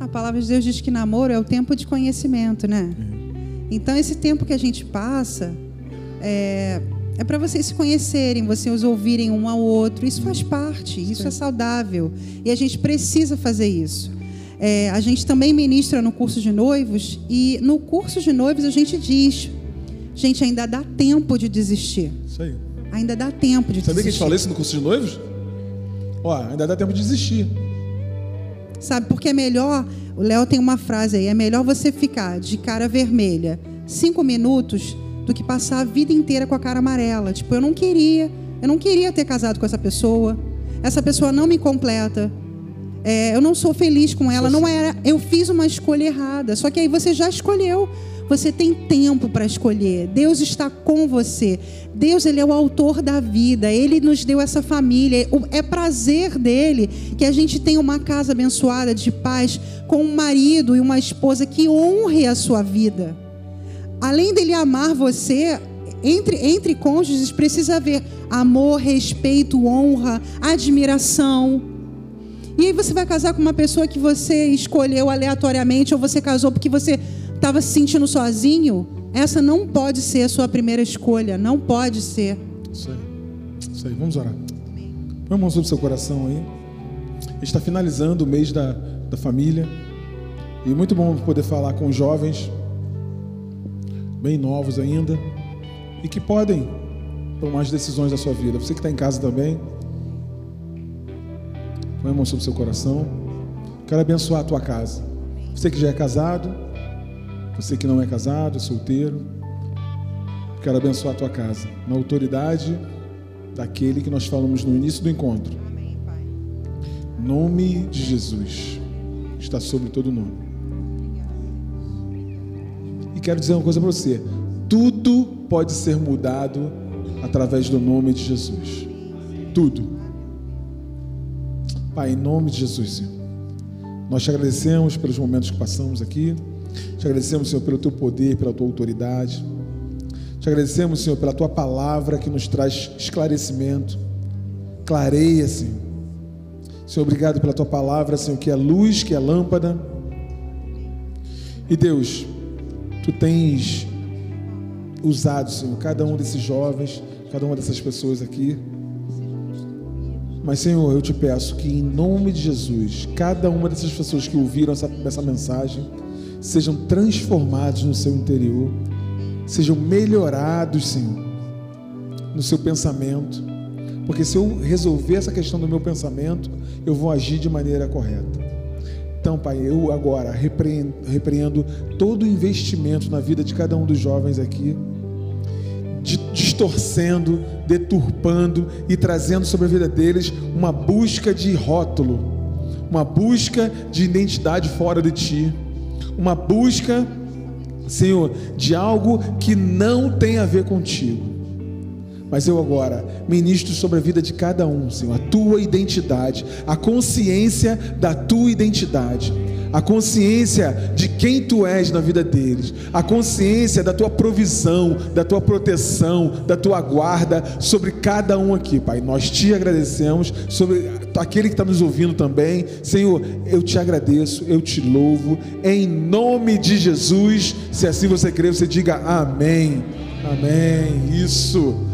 A palavra de Deus diz que namoro é o tempo de conhecimento, né? É. Então, esse tempo que a gente passa, é, é para vocês se conhecerem, vocês ouvirem um ao outro. Isso faz parte, isso é saudável. E a gente precisa fazer isso. É, a gente também ministra no curso de noivos, e no curso de noivos a gente diz: gente, ainda dá tempo de desistir. Isso aí. Ainda dá tempo de Sabia desistir. que a gente fala isso no curso de noivos? Ó, ainda dá tempo de desistir. Sabe, porque é melhor. O Léo tem uma frase aí: é melhor você ficar de cara vermelha cinco minutos do que passar a vida inteira com a cara amarela. Tipo, eu não queria, eu não queria ter casado com essa pessoa. Essa pessoa não me completa. É, eu não sou feliz com ela. Não era, eu fiz uma escolha errada. Só que aí você já escolheu. Você tem tempo para escolher. Deus está com você. Deus ele é o autor da vida. Ele nos deu essa família. É prazer dele que a gente tenha uma casa abençoada de paz com um marido e uma esposa que honre a sua vida além dele amar você, entre, entre cônjuges precisa haver amor, respeito, honra, admiração. E aí você vai casar com uma pessoa que você escolheu aleatoriamente ou você casou porque você estava se sentindo sozinho. Essa não pode ser a sua primeira escolha, não pode ser. Isso aí. Isso aí. Vamos orar. Põe a mão sobre o seu coração aí. Está finalizando o mês da, da família. E muito bom poder falar com jovens, bem novos ainda, e que podem tomar as decisões da sua vida. Você que está em casa também, põe a mão sobre o seu coração. Quero abençoar a tua casa. Você que já é casado, você que não é casado, é solteiro, quero abençoar a tua casa, na autoridade daquele que nós falamos no início do encontro. Nome de Jesus está sobre todo nome. E quero dizer uma coisa para você: tudo pode ser mudado através do nome de Jesus. Tudo. Pai, em nome de Jesus, Senhor. Nós te agradecemos pelos momentos que passamos aqui. Te agradecemos, Senhor, pelo teu poder, pela tua autoridade. Te agradecemos, Senhor, pela tua palavra que nos traz esclarecimento. Clareia, Senhor. Senhor, obrigado pela tua palavra, Senhor, que é luz, que é lâmpada. E Deus, tu tens usado, Senhor, cada um desses jovens, cada uma dessas pessoas aqui. Mas, Senhor, eu te peço que, em nome de Jesus, cada uma dessas pessoas que ouviram essa, essa mensagem sejam transformados no seu interior, sejam melhorados, Senhor, no seu pensamento. Porque se eu resolver essa questão do meu pensamento, eu vou agir de maneira correta. Então, Pai, eu agora repreendo, repreendo todo o investimento na vida de cada um dos jovens aqui, distorcendo, deturpando e trazendo sobre a vida deles uma busca de rótulo, uma busca de identidade fora de Ti, uma busca, Senhor, de algo que não tem a ver contigo. Mas eu agora ministro sobre a vida de cada um, Senhor, a tua identidade, a consciência da tua identidade, a consciência de quem tu és na vida deles, a consciência da tua provisão, da tua proteção, da tua guarda sobre cada um aqui, Pai. Nós te agradecemos, sobre aquele que está nos ouvindo também, Senhor, eu te agradeço, eu te louvo, em nome de Jesus. Se assim você crê, você diga amém. Amém. Isso.